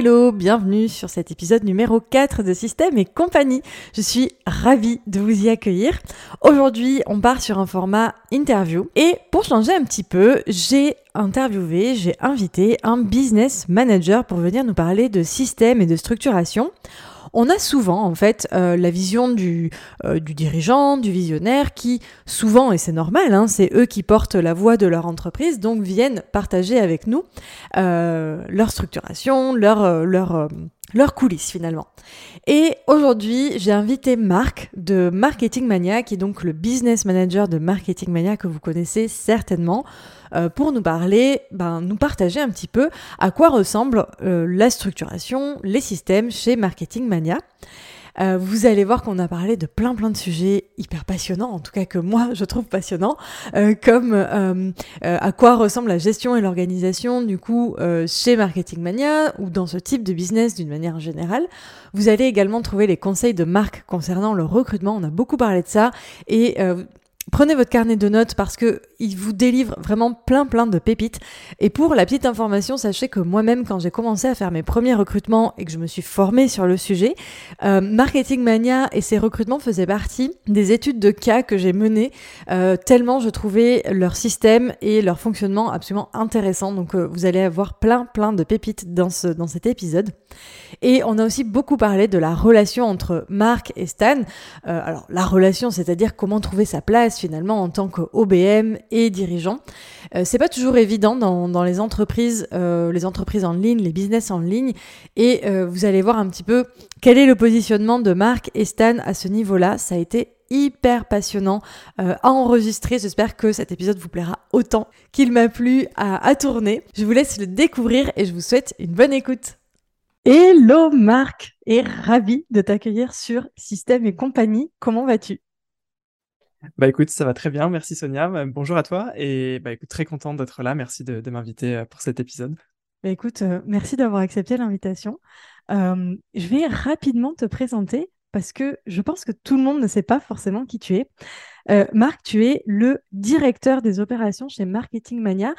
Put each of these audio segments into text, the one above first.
Hello bienvenue sur cet épisode numéro 4 de Système et compagnie. Je suis ravie de vous y accueillir. Aujourd'hui, on part sur un format interview et pour changer un petit peu, j'ai interviewé, j'ai invité un business manager pour venir nous parler de système et de structuration. On a souvent en fait euh, la vision du, euh, du, dirigeant, du visionnaire qui souvent, et c'est normal, hein, c'est eux qui portent la voix de leur entreprise, donc viennent partager avec nous euh, leur structuration, leur, leur, leurs coulisses finalement. Et aujourd'hui, j'ai invité Marc de Marketing Mania, qui est donc le business manager de Marketing Mania que vous connaissez certainement, euh, pour nous parler, ben, nous partager un petit peu à quoi ressemble euh, la structuration, les systèmes chez Marketing Mania. Euh, vous allez voir qu'on a parlé de plein plein de sujets hyper passionnants, en tout cas que moi je trouve passionnants, euh, comme euh, à quoi ressemble la gestion et l'organisation du coup chez Marketing Mania ou dans ce type de business d'une manière générale. Vous allez également trouver les conseils de marque concernant le recrutement, on a beaucoup parlé de ça, et Prenez votre carnet de notes parce que il vous délivre vraiment plein plein de pépites. Et pour la petite information, sachez que moi-même, quand j'ai commencé à faire mes premiers recrutements et que je me suis formée sur le sujet, euh, Marketing Mania et ses recrutements faisaient partie des études de cas que j'ai menées, euh, tellement je trouvais leur système et leur fonctionnement absolument intéressant. Donc euh, vous allez avoir plein plein de pépites dans, ce, dans cet épisode. Et on a aussi beaucoup parlé de la relation entre Marc et Stan. alors la relation, c'est-à-dire comment trouver sa place finalement en tant qu'OBM et dirigeant. Euh, c'est pas toujours évident dans, les entreprises, euh, les entreprises en ligne, les business en ligne, et euh, vous allez voir un petit peu quel est le positionnement de Marc et Stan à ce niveau-là. Ça a été hyper passionnant à enregistrer. J'espère que cet épisode vous plaira autant qu'il m'a plu à, à tourner. Je vous laisse le découvrir et je vous souhaite une bonne écoute. Hello Marc et ravi de t'accueillir sur Système et compagnie. Comment vas-tu? Bah écoute, ça va très bien, merci Sonia. Bah, bonjour à toi et bah écoute, très content d'être là. Merci de, m'inviter euh, pour cet épisode. Bah écoute, euh, merci d'avoir accepté l'invitation. Euh, je vais rapidement te présenter parce que je pense que tout le monde ne sait pas forcément qui tu es. Marc, tu es le directeur des opérations chez Marketing Mania.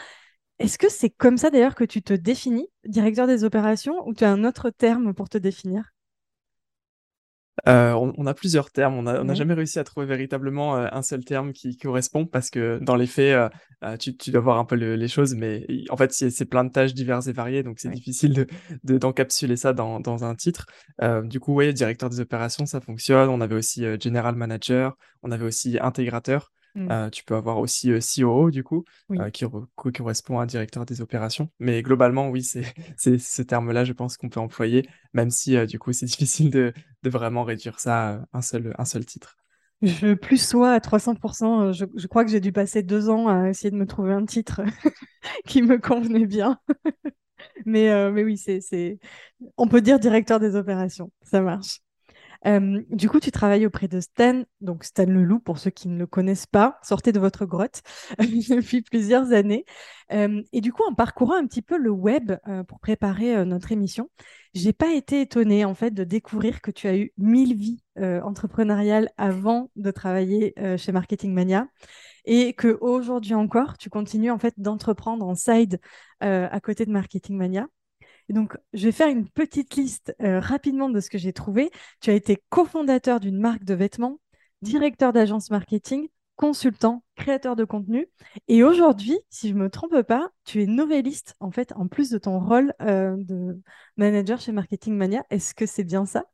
Est-ce que c'est comme ça d'ailleurs que tu te définis, directeur des opérations, ou tu as un autre terme pour te définir? Euh, on, a plusieurs termes. On n'a jamais réussi à trouver véritablement euh, un seul terme qui, correspond parce que dans les faits, euh, tu, dois voir un peu les choses, mais en fait, c'est plein de tâches diverses et variées, donc c'est difficile d'encapsuler ça dans, un titre. du coup, oui, directeur des opérations, ça fonctionne. On avait aussi general manager, on avait aussi intégrateur. Mmh. Euh, tu peux avoir aussi COO, du coup, qui, correspond à un directeur des opérations. Mais globalement, oui, c'est ce terme-là, je pense qu'on peut employer, même si, du coup, c'est difficile de, de, vraiment réduire ça à un seul, un seul titre. Je plus sois à 300%. Je, je crois que j'ai dû passer deux ans à essayer de me trouver un titre qui me convenait bien. mais, mais oui, c'est, on peut dire directeur des opérations. Ça marche. Euh, du coup, tu travailles auprès de Stan, donc Stan Leloup, pour ceux qui ne le connaissent pas, sortez de votre grotte depuis plusieurs années. Euh, et du coup, en parcourant un petit peu le web euh, pour préparer notre émission, j'ai pas été étonnée en fait de découvrir que tu as eu mille vies entrepreneuriales avant de travailler chez Marketing Mania et que aujourd'hui encore, tu continues en fait d'entreprendre en side à côté de Marketing Mania donc, je vais faire une petite liste euh, rapidement de ce que j'ai trouvé. Tu as été cofondateur d'une marque de vêtements, directeur d'agence marketing, consultant, créateur de contenu. Et aujourd'hui, si je ne me trompe pas, tu es novelliste, en fait, en plus de ton rôle euh, de manager chez Marketing Mania. Est-ce que c'est bien ça?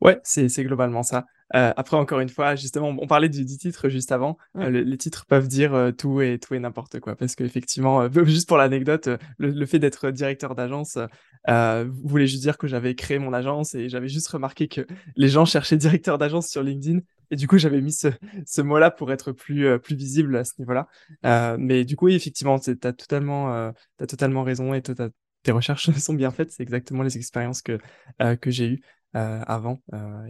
Ouais, c'est globalement ça. Euh, après, encore une fois, justement, on parlait du, titre juste avant. Euh, les titres peuvent dire euh, tout et tout et n'importe quoi, parce qu'effectivement, juste pour l'anecdote, le, fait d'être directeur d'agence voulait juste dire que j'avais créé mon agence et j'avais juste remarqué que les gens cherchaient directeur d'agence sur LinkedIn. Et du coup, j'avais mis ce, ce mot-là pour être plus, plus visible à ce niveau-là. mais du coup, oui, effectivement, tu as totalement, as totalement raison et tes recherches sont bien faites. C'est exactement les expériences que, que j'ai eues avant.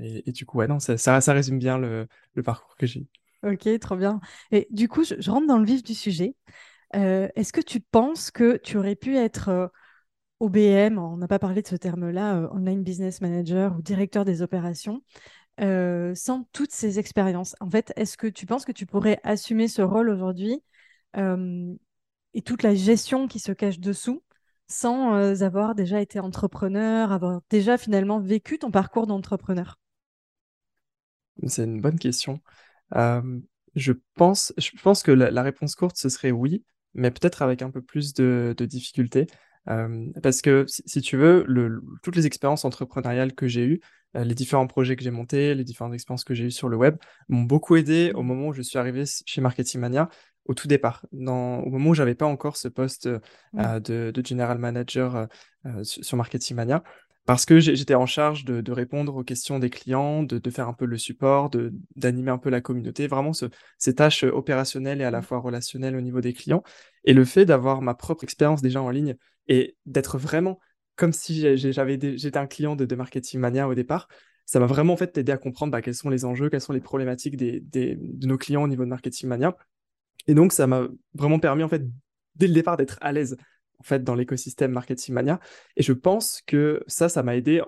Et, du coup, ouais, non, ça, résume bien le, parcours que j'ai. Ok, trop bien. Et du coup, je, rentre dans le vif du sujet. Est-ce que tu penses que tu aurais pu être OBM, on n'a pas parlé de ce terme-là, Online Business Manager ou directeur des opérations, sans toutes ces expériences? En fait, est-ce que tu penses que tu pourrais assumer ce rôle aujourd'hui et toute la gestion qui se cache dessous sans avoir déjà été entrepreneur, avoir déjà finalement vécu ton parcours d'entrepreneur? C'est une bonne question. je, pense, je pense que la, réponse courte, ce serait oui, mais peut-être avec un peu plus de, de difficulté. parce que si, tu veux, le, toutes les expériences entrepreneuriales que j'ai eues, les différents projets que j'ai montés, les différentes expériences que j'ai eues sur le web m'ont beaucoup aidé au mmh. moment où je suis arrivé chez Marketing Mania au tout départ, dans, au moment où j'avais pas encore ce poste euh, de, de, general manager euh, euh, sur Marketing Mania, parce que j'étais en charge de, de, répondre aux questions des clients, de, de faire un peu le support, d'animer un peu la communauté, vraiment ce, ces tâches opérationnelles et à la fois relationnelles au niveau des clients. Et le fait d'avoir ma propre expérience déjà en ligne et d'être vraiment comme si j'avais j'étais un client de, de Marketing Mania au départ, ça m'a vraiment fait t'aider à comprendre bah, quels sont les enjeux, quelles sont les problématiques des, des, de nos clients au niveau de Marketing Mania et donc, ça m'a vraiment permis, en fait, dès le départ, d'être à l'aise, en fait, dans l'écosystème Marketing Mania. Et je pense que ça, ça m'a aidé,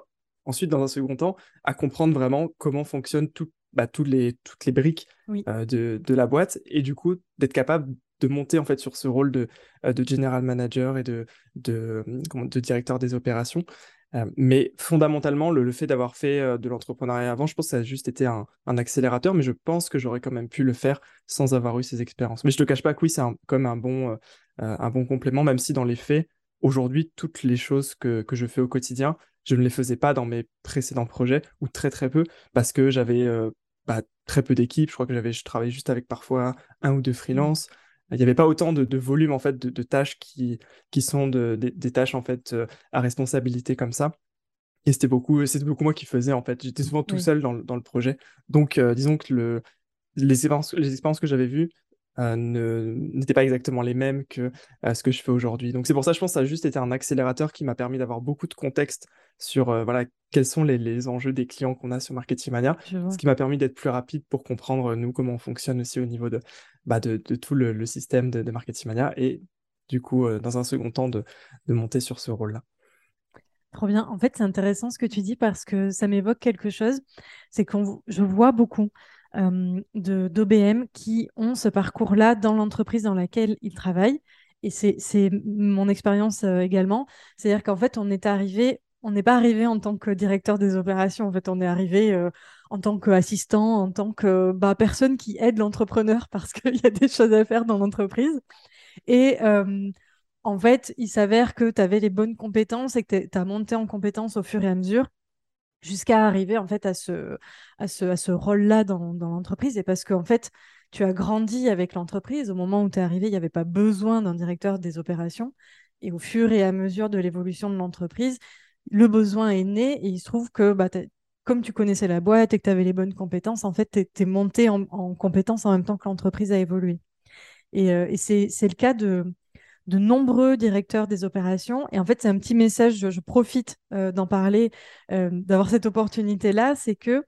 ensuite, dans un second temps, à comprendre vraiment comment fonctionnent bah, toutes, les, toutes les briques euh, de, de, la boîte. Et du coup, d'être capable de monter, en fait, sur ce rôle de, euh, de general manager et de, de, de directeur des opérations. Euh, mais fondamentalement, le, fait d'avoir fait euh, de l'entrepreneuriat avant, je pense que ça a juste été un, accélérateur, mais je pense que j'aurais quand même pu le faire sans avoir eu ces expériences. Mais je ne te cache pas que oui, c'est comme un bon, euh, un bon complément, même si dans les faits, aujourd'hui, toutes les choses que, que, je fais au quotidien, je ne les faisais pas dans mes précédents projets, ou très très peu, parce que j'avais bah, très peu d'équipes. Je crois que j'avais, je travaillais juste avec parfois un ou deux mmh. freelances. Il n'y avait pas autant de, volume en fait de, tâches qui, qui sont des tâches en fait euh, à responsabilité comme ça. Et c'était beaucoup, c'était beaucoup moi qui faisais en fait. J'étais souvent tout seul dans, dans, le projet. Donc euh, disons que le, les expériences, les expériences que j'avais vues euh, n'étaient pas exactement les mêmes que ce que je fais aujourd'hui. Donc c'est pour ça, je pense, que ça a juste été un accélérateur qui m'a permis d'avoir beaucoup de contexte sur voilà quels sont les, les enjeux des clients qu'on a sur Marketing Mania, ce qui m'a permis d'être plus rapide pour comprendre nous comment on fonctionne aussi au niveau de, bah, de, tout le, système de, Marketing Mania et du coup, euh, dans un second temps, de, monter sur ce rôle-là. Trop bien. En fait, c'est intéressant ce que tu dis parce que ça m'évoque quelque chose. C'est que je vois beaucoup euh, d'OBM qui ont ce parcours-là dans l'entreprise dans laquelle ils travaillent. Et c'est mon expérience euh, également. C'est-à-dire qu'en fait, on est arrivé, on n'est pas arrivé en tant que directeur des opérations. En fait, on est arrivé en tant qu'assistant, en tant que bah, personne qui aide l'entrepreneur parce qu'il y a des choses à faire dans l'entreprise. Et en fait, il s'avère que tu avais les bonnes compétences et que tu as monté en compétences au fur et à mesure jusqu'à arriver en fait à ce, rôle-là dans, dans l'entreprise. Et parce qu'en fait, tu as grandi avec l'entreprise. Au moment où tu es arrivé, il n'y avait pas besoin d'un directeur des opérations. Et au fur et à mesure de l'évolution de l'entreprise, le besoin est né et il se trouve que bah, comme tu connaissais la boîte et que tu avais les bonnes compétences, en fait, tu es, monté en, compétences en même temps que l'entreprise a évolué. Et, euh, c'est le cas de, de nombreux directeurs des opérations. Et en fait, c'est un petit message, je, profite euh, d'en parler, euh, d'avoir cette opportunité-là, c'est que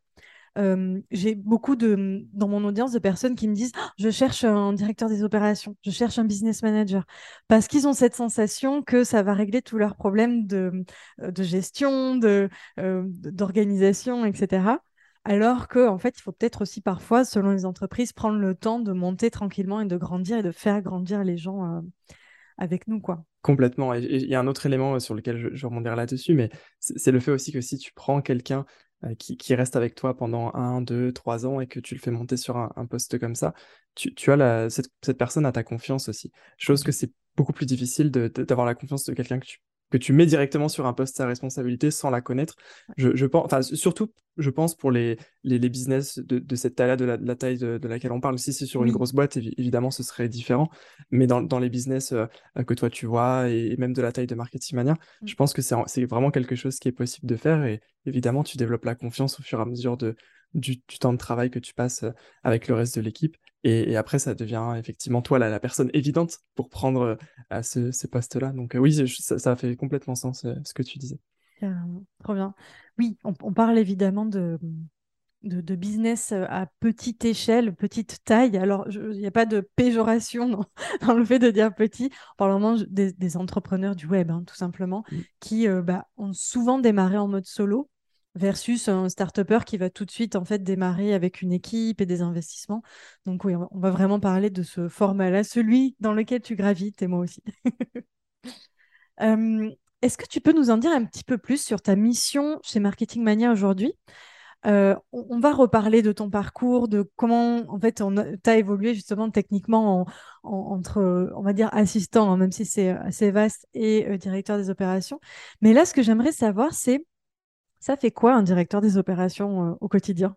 j'ai beaucoup de, dans mon audience de personnes qui me disent «Ah, Je cherche un directeur des opérations, je cherche un business manager. Parce qu'ils ont cette sensation que ça va régler tous leurs problèmes de, de gestion, de, d'organisation, etc. Alors qu'en en fait, il faut peut-être aussi parfois, selon les entreprises, prendre le temps de monter tranquillement et de grandir et de faire grandir les gens avec nous. quoi. Complètement. Il y a un autre élément sur lequel je, je rebondirai là-dessus, mais c'est le fait aussi que si tu prends quelqu'un euh, qui, reste avec toi pendant un, deux, trois ans et que tu le fais monter sur un, poste comme ça, tu, as la, cette, personne a ta confiance aussi. Chose que c'est beaucoup plus difficile d'avoir la confiance de quelqu'un que tu que tu mets directement sur un poste à responsabilité sans la connaître. Je, je pense, enfin, surtout, je pense pour les, les, les business de, de cette taille-là, de, la, taille de, laquelle on parle. Si c'est sur une grosse boîte, évidemment, ce serait différent. Mais dans, dans les business euh, que toi tu vois et, même de la taille de Marketing Mania, mm. je pense que c'est vraiment quelque chose qui est possible de faire. Et évidemment, tu développes la confiance au fur et à mesure de, du, du temps de travail que tu passes euh, avec le reste de l'équipe. Et, après, ça devient effectivement toi la, la personne évidente pour prendre ce, ces postes-là. Donc oui, ça, ça, fait complètement sens ce que tu disais. Trop bien. Oui, on, on parle évidemment de, de, business euh, à petite échelle, petite taille. Alors, il n'y a pas de péjoration dans, le fait de dire petit. On parle vraiment des, entrepreneurs du web, hein, tout simplement, mm. qui euh, bah, ont souvent démarré en mode solo versus un start qui va tout de suite en fait démarrer avec une équipe et des investissements. Donc oui, on va vraiment parler de ce format-là, celui dans lequel tu gravites et moi aussi. Euh, est-ce que tu peux nous en dire un petit peu plus sur ta mission chez Marketing Mania aujourd'hui? Euh, on, va reparler de ton parcours, de comment en fait tu as évolué justement techniquement entre, on va dire, assistant, hein, même si c'est assez vaste, et euh, directeur des opérations. Mais là, ce que j'aimerais savoir, c'est ça fait quoi un directeur des opérations euh, au quotidien?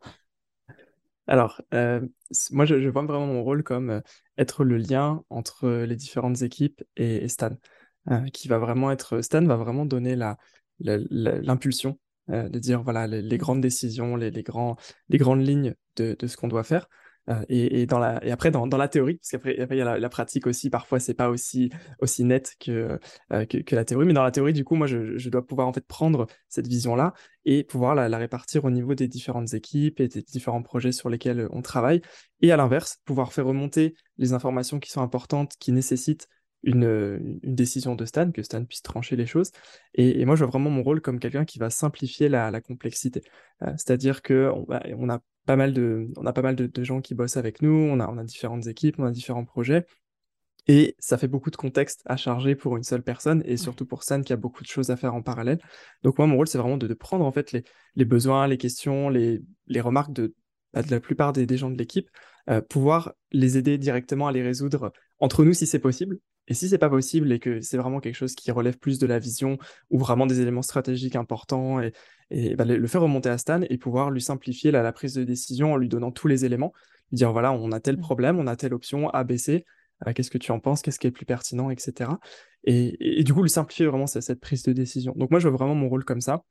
Alors, moi, je, vois vraiment mon rôle comme être le lien entre les différentes équipes et, Stan, qui va vraiment être, Stan va vraiment donner l'impulsion euh, de dire voilà les, grandes décisions, les, grands, les grandes lignes de, ce qu'on doit faire. Euh, et, dans la, après, dans, la théorie, parce qu'après, il y a la, pratique aussi, parfois, c'est pas aussi, net euh, que, que, la théorie. Mais dans la théorie, du coup, moi, je, dois pouvoir en fait prendre cette vision-là et pouvoir la, répartir au niveau des différentes équipes et des différents projets sur lesquels on travaille. Et à l'inverse, pouvoir faire remonter les informations qui sont importantes, qui nécessitent une, décision de Stan, que Stan puisse trancher les choses. Et, moi, je vois vraiment mon rôle comme quelqu'un qui va simplifier la, complexité. Euh, c'est-à-dire qu'on on a pas mal, de, on a pas mal de, gens qui bossent avec nous, on a, on a différentes équipes, on a différents projets. Et ça fait beaucoup de contexte à charger pour une seule personne et surtout pour Stan qui a beaucoup de choses à faire en parallèle. Donc moi, mon rôle, c'est vraiment de, prendre en fait les, les, besoins, les questions, les, les remarques de, bah, de la plupart des, gens de l'équipe, euh, pouvoir les aider directement à les résoudre entre nous si c'est possible, et si c'est pas possible et que c'est vraiment quelque chose qui relève plus de la vision ou vraiment des éléments stratégiques importants, et, et bah, le faire remonter à Stan et pouvoir lui simplifier la, prise de décision en lui donnant tous les éléments, lui dire voilà, on a tel mmh. problème, on a telle option A, B, C, euh, qu'est-ce que tu en penses, qu'est-ce qui est le plus pertinent, etc. Et, et, du coup, lui simplifier vraiment cette, cette prise de décision. Donc moi, je vois vraiment mon rôle comme ça.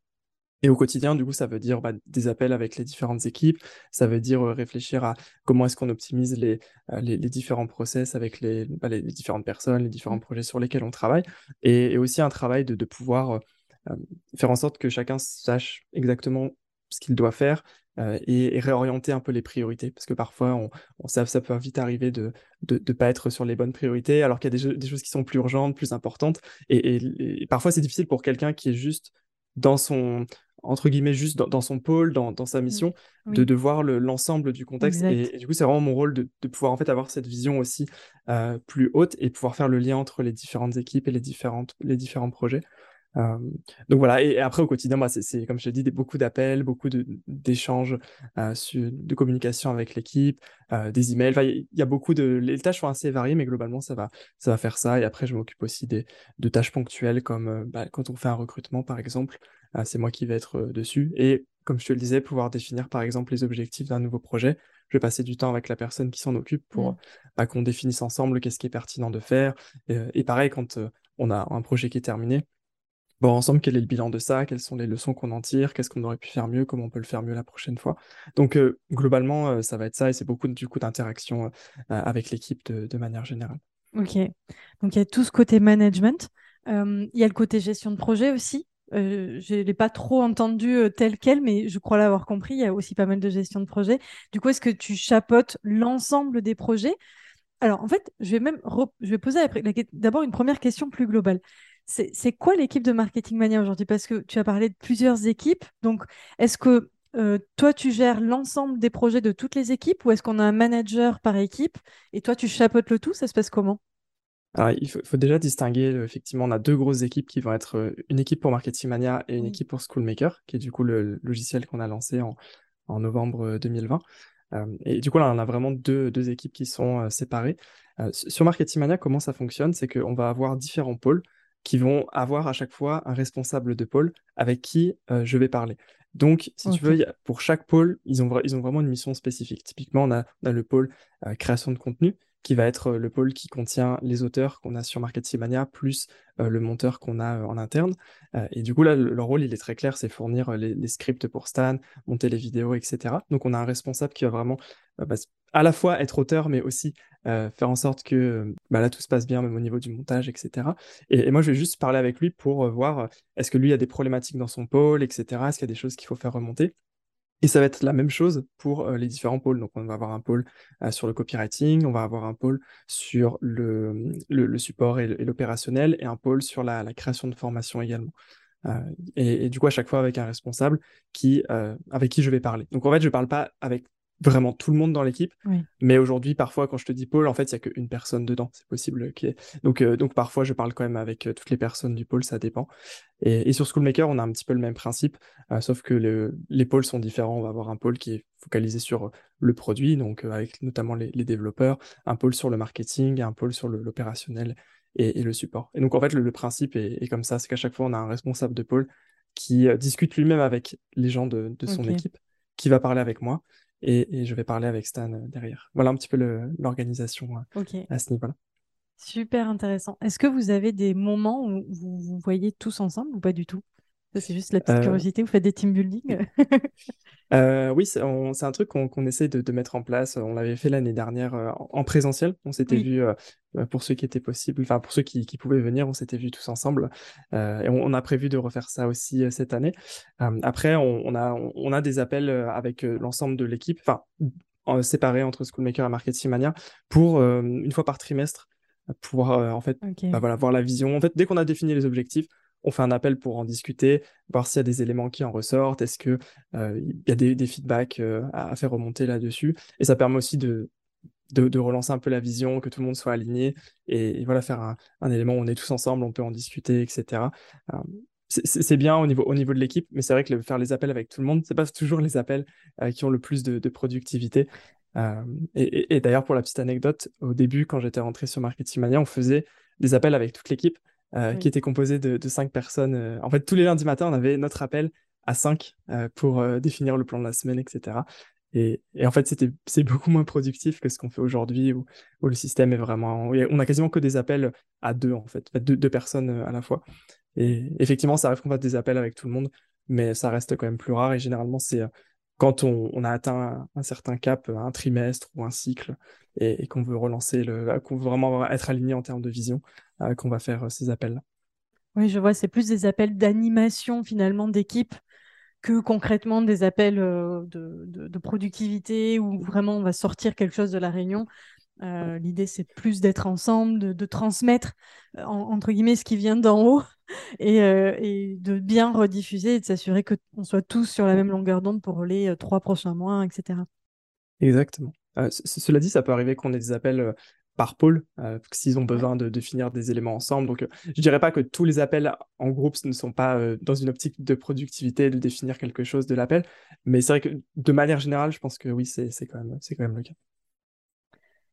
Et au quotidien, du coup, ça veut dire bah, des appels avec les différentes équipes, ça veut dire euh, réfléchir à comment est-ce qu'on optimise les, euh, les, différents process avec les, bah, les, différentes personnes, les différents mmh. projets sur lesquels on travaille, et, aussi un travail de, de pouvoir euh, faire en sorte que chacun sache exactement ce qu'il doit faire et, réorienter un peu les priorités, parce que parfois, on, on ça, ça, peut vite arriver de ne de, pas être sur les bonnes priorités, alors qu'il y a des, des, choses qui sont plus urgentes, plus importantes, et, et parfois, c'est difficile pour quelqu'un qui est juste dans son, entre guillemets, juste dans, son pôle, dans, sa mmh. mission, de, de voir l'ensemble du contexte. Et, du coup, c'est vraiment mon rôle de, pouvoir en fait avoir cette vision aussi euh, plus haute et pouvoir faire le lien entre les différentes équipes et les, différentes, les différents projets. Euh, donc voilà, et, après au quotidien, bah, c'est comme je te dis, des, beaucoup d'appels, beaucoup d'échanges, euh, de communication avec l'équipe, des emails. Il y, a beaucoup de. Les tâches sont assez variées, mais globalement, ça va, ça va faire ça. Et après, je m'occupe aussi des, de tâches ponctuelles, comme bah, quand on fait un recrutement, par exemple. Ah, c'est moi qui vais être euh, dessus. Et comme je te le disais, pouvoir définir par exemple les objectifs d'un nouveau projet. Je vais passer du temps avec la personne qui s'en occupe pour mmh. bah, qu'on définisse ensemble qu'est-ce qui est pertinent de faire. Et, euh, pareil, quand euh, on a un projet qui est terminé, bon, ensemble, quel est le bilan de ça, quelles sont les leçons qu'on en tire, qu'est-ce qu'on aurait pu faire mieux, comment on peut le faire mieux la prochaine fois. Donc, globalement, ça va être ça et c'est beaucoup du coup d'interaction avec l'équipe de, de, manière générale. Ok, donc il y a tout ce côté management. Il y a le côté gestion de projet aussi. Euh, je ne l'ai pas trop entendu euh, tel quel, mais je crois l'avoir compris. Il y a aussi pas mal de gestion de projet. Du coup, est-ce que tu chapeautes l'ensemble des projets? Alors, en fait, je vais même je vais poser d'abord une première question plus globale. C'est quoi l'équipe de Marketing Mania aujourd'hui? Parce que tu as parlé de plusieurs équipes. Donc, est-ce que euh, toi, tu gères l'ensemble des projets de toutes les équipes ou est-ce qu'on a un manager par équipe? Et toi, tu chapeautes le tout? Ça se passe comment? Alors, il faut, déjà distinguer, euh, effectivement, on a deux grosses équipes qui vont être euh, une équipe pour Marketing Mania et une équipe pour Schoolmaker, qui est du coup le logiciel qu'on a lancé en, en novembre 2020. Euh, et du coup, là, on a vraiment deux, deux équipes qui sont séparées. sur Marketing Mania, comment ça fonctionne C'est qu'on va avoir différents pôles qui vont avoir à chaque fois un responsable de pôle avec qui je vais parler. Donc, si tu veux, pour chaque pôle, ils ont, ils ont vraiment une mission spécifique. Typiquement, on a, on a le pôle création de contenu qui va être euh, le pôle qui contient les auteurs qu'on a sur Marketing Mania, plus euh, le monteur qu'on a euh, en interne. et du coup, là, leur rôle, il est très clair, c'est fournir les, scripts pour Stan, monter les vidéos, etc. Donc, on a un responsable qui va vraiment bah, à la fois être auteur, mais aussi faire en sorte que bah, là tout se passe bien, même au niveau du montage, etc. Et, moi, je vais juste parler avec lui pour voir est-ce que lui a des problématiques dans son pôle, etc. Est-ce qu'il y a des choses qu'il faut faire remonter? Et ça va être la même chose pour les différents pôles. Donc, on va avoir un pôle sur le copywriting, on va avoir un pôle sur le, support et l'opérationnel, et un pôle sur la, création de formation également. et, et, du coup, à chaque fois avec un responsable qui, avec qui je vais parler. Donc, en fait, je ne parle pas avec vraiment tout le monde dans l'équipe. Mais aujourd'hui, parfois, quand je te dis pôle, en fait, il n'y a qu'une personne dedans. C'est possible Donc, euh, donc, parfois, je parle quand même avec euh, toutes les personnes du pôle, ça dépend. Et, et, sur Schoolmaker, on a un petit peu le même principe, euh, sauf que le, les pôles sont différents. On va avoir un pôle qui est focalisé sur le produit, donc avec notamment les, les, développeurs, un pôle sur le marketing, un pôle sur l'opérationnel et, et, le support. Et donc, en fait, le, principe est, est, comme ça, c'est qu'à chaque fois, on a un responsable de pôle qui discute lui-même avec les gens de, de son équipe, qui va parler avec moi et, je vais parler avec Stan euh, derrière. Voilà un petit peu l'organisation euh, à ce niveau-là. Super intéressant. Est-ce que vous avez des moments où vous vous voyez tous ensemble ou pas du tout? C'est juste la petite euh, curiosité. Vous faites des team building? euh, Oui, c'est un truc qu'on essaie de, mettre en place. On l'avait fait l'année dernière euh, en, présentiel. On s'était vu, pour ceux qui étaient possibles, enfin pour ceux qui, pouvaient venir, on s'était vu tous ensemble. et on, a prévu de refaire ça aussi cette année. après, on, a, on, a des appels avec l'ensemble de l'équipe, enfin séparés entre Schoolmaker et Marketing Mania, pour une fois par trimestre pouvoir en fait bah voilà, voir la vision. En fait, dès qu'on a défini les objectifs, on fait un appel pour en discuter, voir s'il y a des éléments qui en ressortent, est-ce qu'il euh, y a des, feedbacks euh, à, faire remonter là-dessus. Et ça permet aussi de, relancer un peu la vision, que tout le monde soit aligné, et, voilà, faire un, élément où on est tous ensemble, on peut en discuter, etc. Euh, c'est bien au niveau, au niveau de l'équipe, mais c'est vrai que faire les appels avec tout le monde, c'est pas toujours les appels qui ont le plus de, productivité. et, et d'ailleurs, pour la petite anecdote, au début, quand j'étais rentré sur Marketing Mania, on faisait des appels avec toute l'équipe. Euh, qui était composé de, cinq personnes. Euh, en fait, tous les lundis matins, on avait notre appel à cinq euh, pour définir le plan de la semaine, etc. Et, en fait, c'était, c'est beaucoup moins productif que ce qu'on fait aujourd'hui, où, le système est vraiment... On a quasiment que des appels à deux, en fait, deux, personnes à la fois. Et effectivement, ça arrive qu'on fasse des appels avec tout le monde, mais ça reste quand même plus rare. Et généralement, c'est quand on, a atteint un, certain cap, un trimestre ou un cycle, et, qu'on veut relancer, le, qu'on veut vraiment être aligné en termes de vision, euh, qu'on va faire euh, ces appels-là. Oui, je vois, c'est plus des appels d'animation finalement d'équipe que concrètement des appels euh, de, productivité où vraiment on va sortir quelque chose de la réunion. L'idée, c'est plus d'être ensemble, de, transmettre, entre guillemets, ce qui vient d'en haut et, de bien rediffuser et de s'assurer qu'on soit tous sur la même longueur d'onde pour les trois prochains mois, etc. Exactement. cela dit, ça peut arriver qu'on ait des appels par pôle, euh, s'ils ont besoin de, définir des éléments ensemble. Donc, euh, je dirais pas que tous les appels en groupe ne sont pas euh, dans une optique de productivité, de définir quelque chose de l'appel, mais c'est vrai que de manière générale, je pense que oui, c'est quand, même, quand même le cas.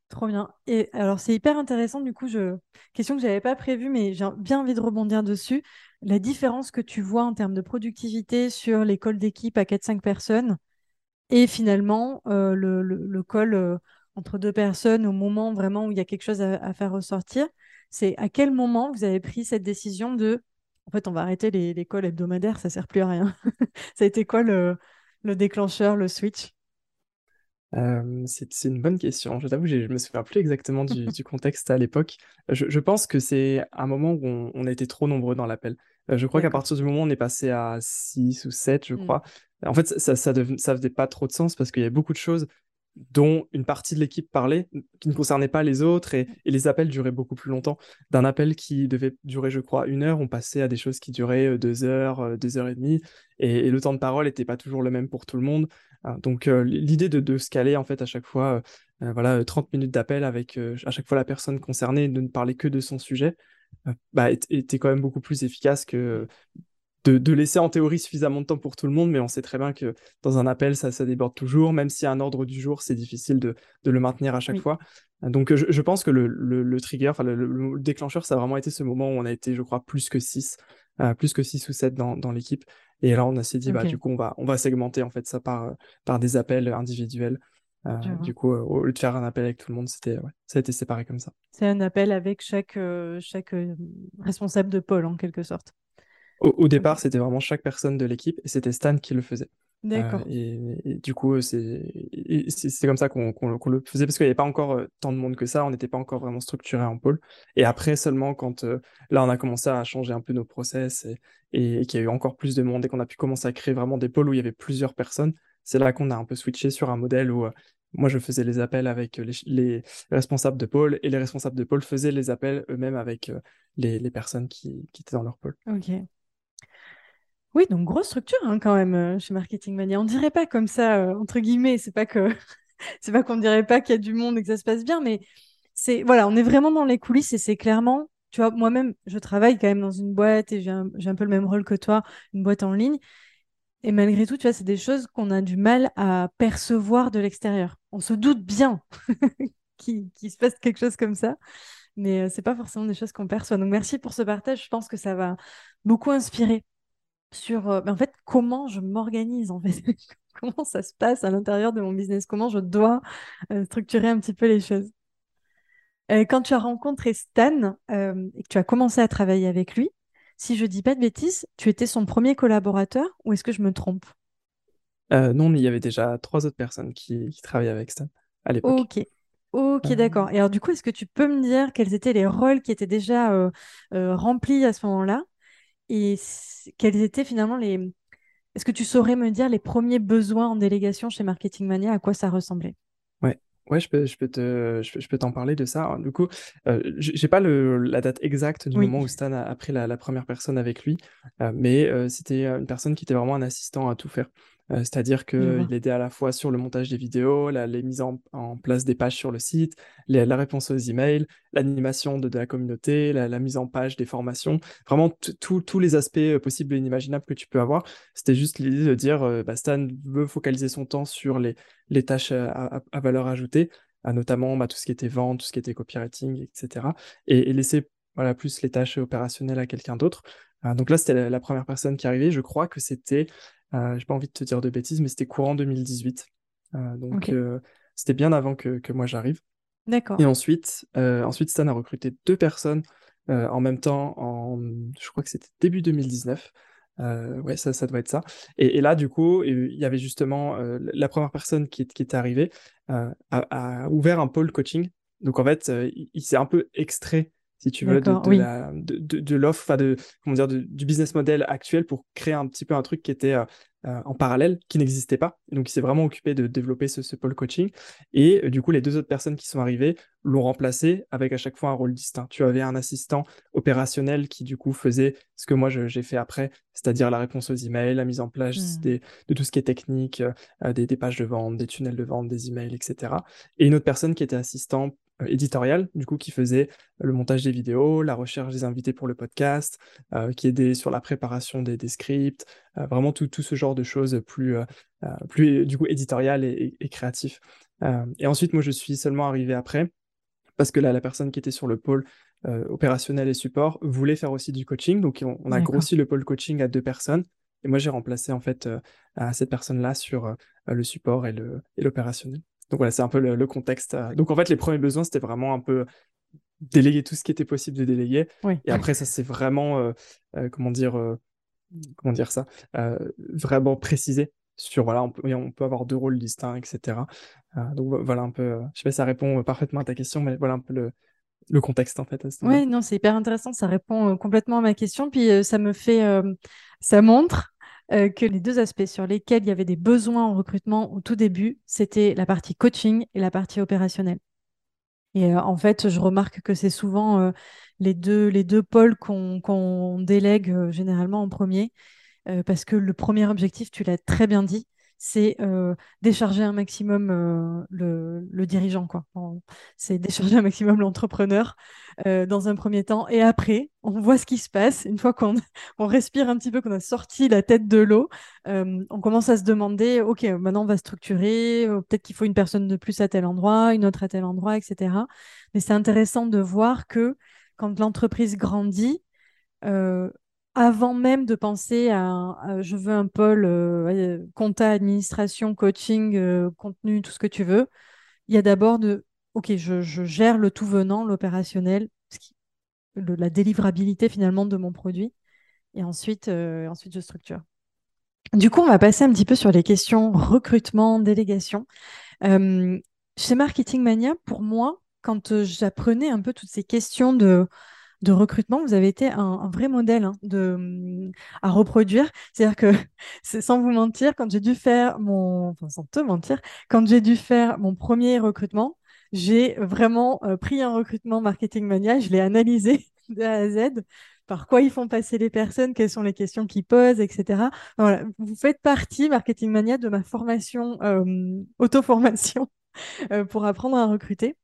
Trop bien. Et alors, c'est hyper intéressant, du coup, je... question que je n'avais pas prévue, mais j'ai bien envie de rebondir dessus. La différence que tu vois en termes de productivité sur l'école d'équipe à 4-5 personnes et finalement le, le, le, call entre deux personnes au moment vraiment où il y a quelque chose à, faire ressortir. C'est à quel moment vous avez pris cette décision de en fait, on va arrêter l'école hebdomadaire, ça sert plus à rien. ça a été quoi le, déclencheur, le switch? Euh, c'est une bonne question. Je t'avoue, je me souviens plus exactement du, contexte à l'époque. Je, pense que c'est un moment où on, a été trop nombreux dans l'appel. Euh, je crois qu'à partir du moment où on est passé à 6 ou 7, je hmm. crois, en fait, ça, ça, ça faisait pas trop de sens parce qu'il y avait beaucoup de choses dont une partie de l'équipe parlait, qui ne concernait pas les autres, et, les appels duraient beaucoup plus longtemps. D'un appel qui devait durer, je crois, une heure, on passait à des choses qui duraient deux heures, deux heures et demie, et, le temps de parole n'était pas toujours le même pour tout le monde. Hein, donc l'idée de, de, se caler, en fait, à chaque fois, voilà, 30 minutes d'appel avec à chaque fois la personne concernée, de ne parler que de son sujet, bah, était quand même beaucoup plus efficace que de, laisser en théorie suffisamment de temps pour tout le monde, mais on sait très bien que dans un appel, ça, ça déborde toujours, même si y a un ordre du jour, c'est difficile de, le maintenir à chaque fois. Donc je, pense que le, trigger, enfin le, déclencheur, ça a vraiment été ce moment où on a été, je crois, plus que 6, euh, plus que 6 ou 7 dans, l'équipe. Et là, on s'est dit, bah, du coup, on va, on va segmenter en fait ça par, par des appels individuels. Euh, du coup, euh, au lieu de faire un appel avec tout le monde, c'était, ça a été séparé comme ça. C'est un appel avec chaque, chaque responsable de pôle, en quelque sorte. Au, départ, c'était vraiment chaque personne de l'équipe et c'était Stan qui le faisait. D'accord. Euh, et, du coup, c'est comme ça qu'on le faisait parce qu'il n'y avait pas encore tant de monde que ça, on n'était pas encore vraiment structuré en pôle. Et après seulement quand là on a commencé à changer un peu nos process et, et qu'il y a eu encore plus de monde et qu'on a pu commencer à créer vraiment des pôles où il y avait plusieurs personnes, c'est là qu'on a un peu switché sur un modèle où moi, je faisais les appels avec les, responsables de pôle et les responsables de pôle faisaient les appels eux-mêmes avec les, personnes qui, étaient dans leur pôle. Ok. Oui, donc grosse structure hein, quand même euh, chez Marketing Mania. On dirait pas comme ça, euh, entre guillemets, c'est pas que c'est pas qu'on dirait pas qu'il y a du monde et que ça se passe bien, mais c'est voilà, on est vraiment dans les coulisses et c'est clairement, tu vois, moi-même, je travaille quand même dans une boîte et j'ai un, un, peu le même rôle que toi, une boîte en ligne. Et malgré tout, tu vois, c'est des choses qu'on a du mal à percevoir de l'extérieur. On se doute bien qu'il se passe quelque chose comme ça, mais euh, c'est pas forcément des choses qu'on perçoit. Donc merci pour ce partage. Je pense que ça va beaucoup inspirer sur euh, en fait comment je m'organise en fait? Comment ça se passe à l'intérieur de mon business? Comment je dois euh, structurer un petit peu les choses? Quand tu as rencontré Stan et que tu as commencé à travailler avec lui si je dis pas de bêtises, tu étais son premier collaborateur ou est-ce que je me trompe? Euh, Non, il y avait déjà trois autres personnes qui, travaillaient avec Stan à l'époque. Ok. Ok, euh. d'accord. Et alors, du coup, est-ce que tu peux me dire quels étaient les rôles qui étaient déjà euh, remplis à ce moment-là? Et quels étaient finalement les. Est-ce que tu saurais me dire les premiers besoins en délégation chez Marketing Mania, à quoi ça ressemblait? Ouais. Ouais, je peux, je peux te, je peux, t'en parler de ça. Du coup, euh, j'ai pas le, la date exacte du moment où Stan a, pris la, première personne avec lui, euh, mais euh, c'était une personne qui était vraiment un assistant à tout faire. Euh, c'est-à-dire qu'il aidait à la fois sur le montage des vidéos, la, les mises en, place des pages sur le site, la réponse aux emails, l'animation de, la communauté, la, mise en page des formations, vraiment tous les aspects euh, possibles et inimaginables que tu peux avoir. C'était juste l'idée de dire, euh, bah, Stan veut focaliser son temps sur les, les tâches à, valeur ajoutée, notamment bah, tout ce qui était vente, tout ce qui était copywriting, etc. Et, laisser voilà, plus les tâches opérationnelles à quelqu'un d'autre. Donc là, c'était la, la, première personne qui arrivait. Je crois que c'était euh, j'ai pas envie de te dire de bêtises, mais c'était courant 2018. Euh, donc euh, c'était bien avant que, que moi j'arrive. D'accord. Et ensuite, ensuite, Stan a recruté deux personnes en même temps, en, je crois que c'était début 2019. Euh, ouais, ça, ça doit être ça. Et, et là, du coup, il y avait justement la première personne qui, qui était arrivée a, a, ouvert un pôle coaching. Donc en fait, il s'est un peu extrait si tu veux, de, de, de, de l'offre, de, comment dire, du business model actuel pour créer un petit peu un truc qui était euh, euh, en parallèle, qui n'existait pas. donc, il s'est vraiment occupé de développer ce, ce pôle coaching. Et euh, du coup, les deux autres personnes qui sont arrivées l'ont remplacé avec à chaque fois un rôle distinct. Tu avais un assistant opérationnel qui, du coup, faisait ce que moi j'ai fait après, c'est-à-dire la réponse aux emails, la mise en place mmh. des, de tout ce qui est technique, des, des pages de vente, des tunnels de vente, des emails, etc. Et une autre personne qui était assistant euh, éditorial, du coup, qui faisait le montage des vidéos, la recherche des invités pour le podcast, euh, qui aidait sur la préparation des, scripts, euh, vraiment tout, tout, ce genre de choses plus, plus du coup, éditorial et, créatif. et ensuite, moi, je suis seulement arrivé après, parce que là, la personne qui était sur le pôle opérationnel et support voulait faire aussi du coaching, donc on, a grossi le pôle coaching à deux personnes. Et moi, j'ai remplacé en fait cette personne-là sur le support et l'opérationnel. Donc voilà, c'est un peu le, contexte. Euh. Donc en fait, les premiers besoins, c'était vraiment un peu déléguer tout ce qui était possible de déléguer. Et après, ça c'est vraiment, euh, euh, comment dire, comment dire ça, vraiment précisé sur voilà, on peut, on peut avoir deux rôles distincts, etc. donc voilà un peu. je sais pas si ça répond parfaitement à ta question, mais voilà un peu le, le contexte en fait. Oui, non, c'est hyper intéressant. Ça répond complètement à ma question, puis ça me fait, ça montre euh, que les deux aspects sur lesquels il y avait des besoins en recrutement au tout début, c'était la partie coaching et la partie opérationnelle. Et euh, en fait, je remarque que c'est souvent euh, les, deux, les deux pôles qu'on délègue généralement en premier, parce que le premier objectif, tu l'as très bien dit, c'est euh, décharger un maximum euh, le, dirigeant, quoi. C'est décharger un maximum l'entrepreneur euh, dans un premier temps. Et après, on voit ce qui se passe. Une fois qu'on on respire un petit peu, qu'on a sorti la tête de l'eau, on commence à se demander, OK, maintenant on va structurer, peut-être qu'il faut une personne de plus à tel endroit, une autre à tel endroit, etc. Mais c'est intéressant de voir que quand l'entreprise grandit, avant même de penser à, je veux un pôle euh, compta, administration, coaching, euh, contenu, tout ce que tu veux, il y a d'abord de, ok, je, gère le tout venant, l'opérationnel, la délivrabilité finalement de mon produit, et ensuite, euh, ensuite je structure. Du coup, on va passer un petit peu sur les questions recrutement, délégation. chez Marketing Mania, pour moi, quand j'apprenais un peu toutes ces questions de de recrutement, vous avez été un, vrai modèle hein, à reproduire. C'est-à-dire que, sans vous mentir, quand j'ai dû faire mon, enfin sans te mentir, quand j'ai dû faire mon premier recrutement, j'ai vraiment euh, pris un recrutement marketing mania, je l'ai analysé de A à Z, par quoi ils font passer les personnes, quelles sont les questions qu'ils posent, etc. Vous faites partie, marketing mania, de ma formation, euh, auto-formation euh, pour apprendre à recruter.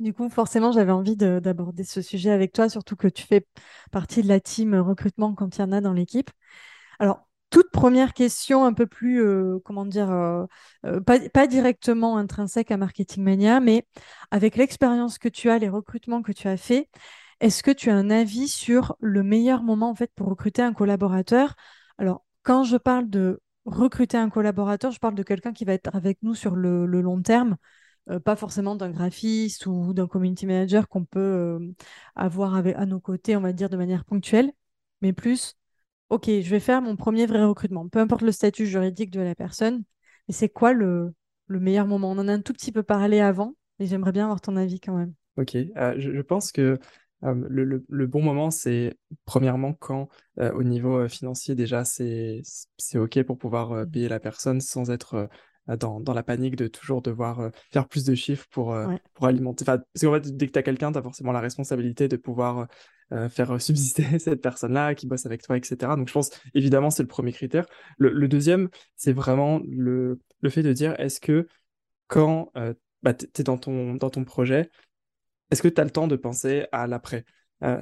Du coup, forcément, j'avais envie d'aborder ce sujet avec toi, surtout que tu fais partie de la team recrutement quand il y en a dans l'équipe. Alors, toute première question, un peu plus, euh, comment dire, euh, euh, pas, directement intrinsèque à Marketing Mania, mais avec l'expérience que tu as, les recrutements que tu as fait, est-ce que tu as un avis sur le meilleur moment en fait pour recruter un collaborateur? Alors, quand je parle de recruter un collaborateur, je parle de quelqu'un qui va être avec nous sur le long terme. Euh, pas forcément d'un graphiste ou d'un community manager qu'on peut euh, avoir avec, à nos côtés, on va dire, de manière ponctuelle, mais plus, OK, je vais faire mon premier vrai recrutement, peu importe le statut juridique de la personne, mais c'est quoi le, le meilleur moment? On en a un tout petit peu parlé avant, mais j'aimerais bien avoir ton avis quand même. Ok, euh, je, pense que le, le, bon moment, c'est premièrement quand au niveau financier déjà c'est OK pour pouvoir mmh. payer la personne sans être dans, dans, la panique de toujours devoir euh, faire plus de chiffres pour, euh, pour alimenter. Enfin, parce qu'en fait, dès que tu as quelqu'un, tu as forcément la responsabilité de pouvoir faire subsister cette personne-là qui bosse avec toi, etc. Donc, je pense, évidemment, c'est le premier critère. Le, deuxième, c'est vraiment le, le fait de dire est-ce que quand bah, tu es dans ton, dans ton projet, est-ce que tu as le temps de penser à l'après?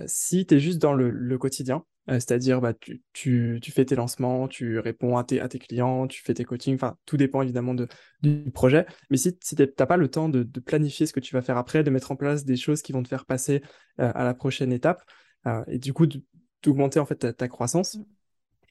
Si tu es juste dans le, le quotidien, euh, c'est-à-dire, bah, tu, tu, tu, fais tes lancements, tu réponds à tes, à tes clients, tu fais tes coachings, enfin, tout dépend évidemment de, du projet. Mais si, si tu n'as pas le temps de, de, planifier ce que tu vas faire après, de mettre en place des choses qui vont te faire passer euh, à la prochaine étape, euh, et du coup, d'augmenter en fait ta, croissance, mmh.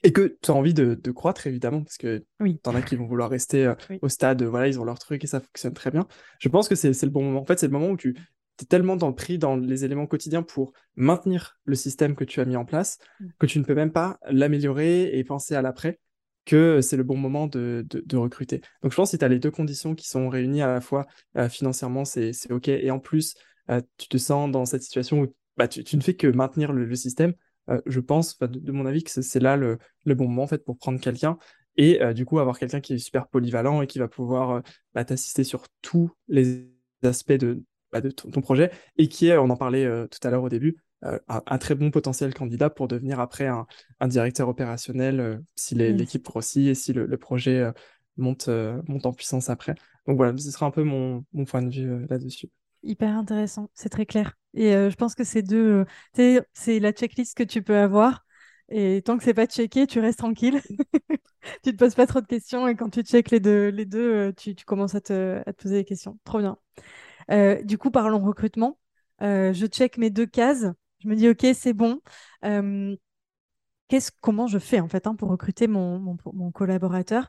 et que tu as envie de, de, croître évidemment, parce que oui. tu en as qui vont vouloir rester au stade, voilà, ils ont leur truc et ça fonctionne très bien. Je pense que c'est le bon moment. En fait, c'est le moment où tu tu es tellement dans le prix, dans les éléments quotidiens pour maintenir le système que tu as mis en place, mm. que tu ne peux même pas l'améliorer et penser à l'après, que c'est le bon moment de, de, recruter. Donc je pense que si tu as les deux conditions qui sont réunies à la fois euh, financièrement, c'est OK, et en plus, euh, tu te sens dans cette situation où bah, tu, ne fais que maintenir le, système, euh, je pense, de, mon avis, que c'est là le, le, bon moment en fait, pour prendre quelqu'un et du coup avoir quelqu'un qui est super polyvalent et qui va pouvoir bah, t'assister sur tous les aspects de, bah, de ton, projet et qui est, on en parlait euh, tout à l'heure au début, euh, un, très bon potentiel candidat pour devenir après un, directeur opérationnel euh, si l'équipe grossit et si le, projet monte, monte en puissance après. Donc voilà, ce sera un peu mon, mon point de vue là-dessus. Hyper intéressant, c'est très clair. Et je pense que c'est deux, c'est la checklist que tu peux avoir. Et tant que c'est pas checké, tu restes tranquille. tu te poses pas trop de questions et quand tu checkes les deux, les deux tu, tu commences à te, à te poser des questions. Trop bien. Euh, du coup, parlons recrutement. Euh, je check mes deux cases. Je me dis, OK, c'est bon. Euh, comment je fais en fait hein, pour recruter mon, collaborateur?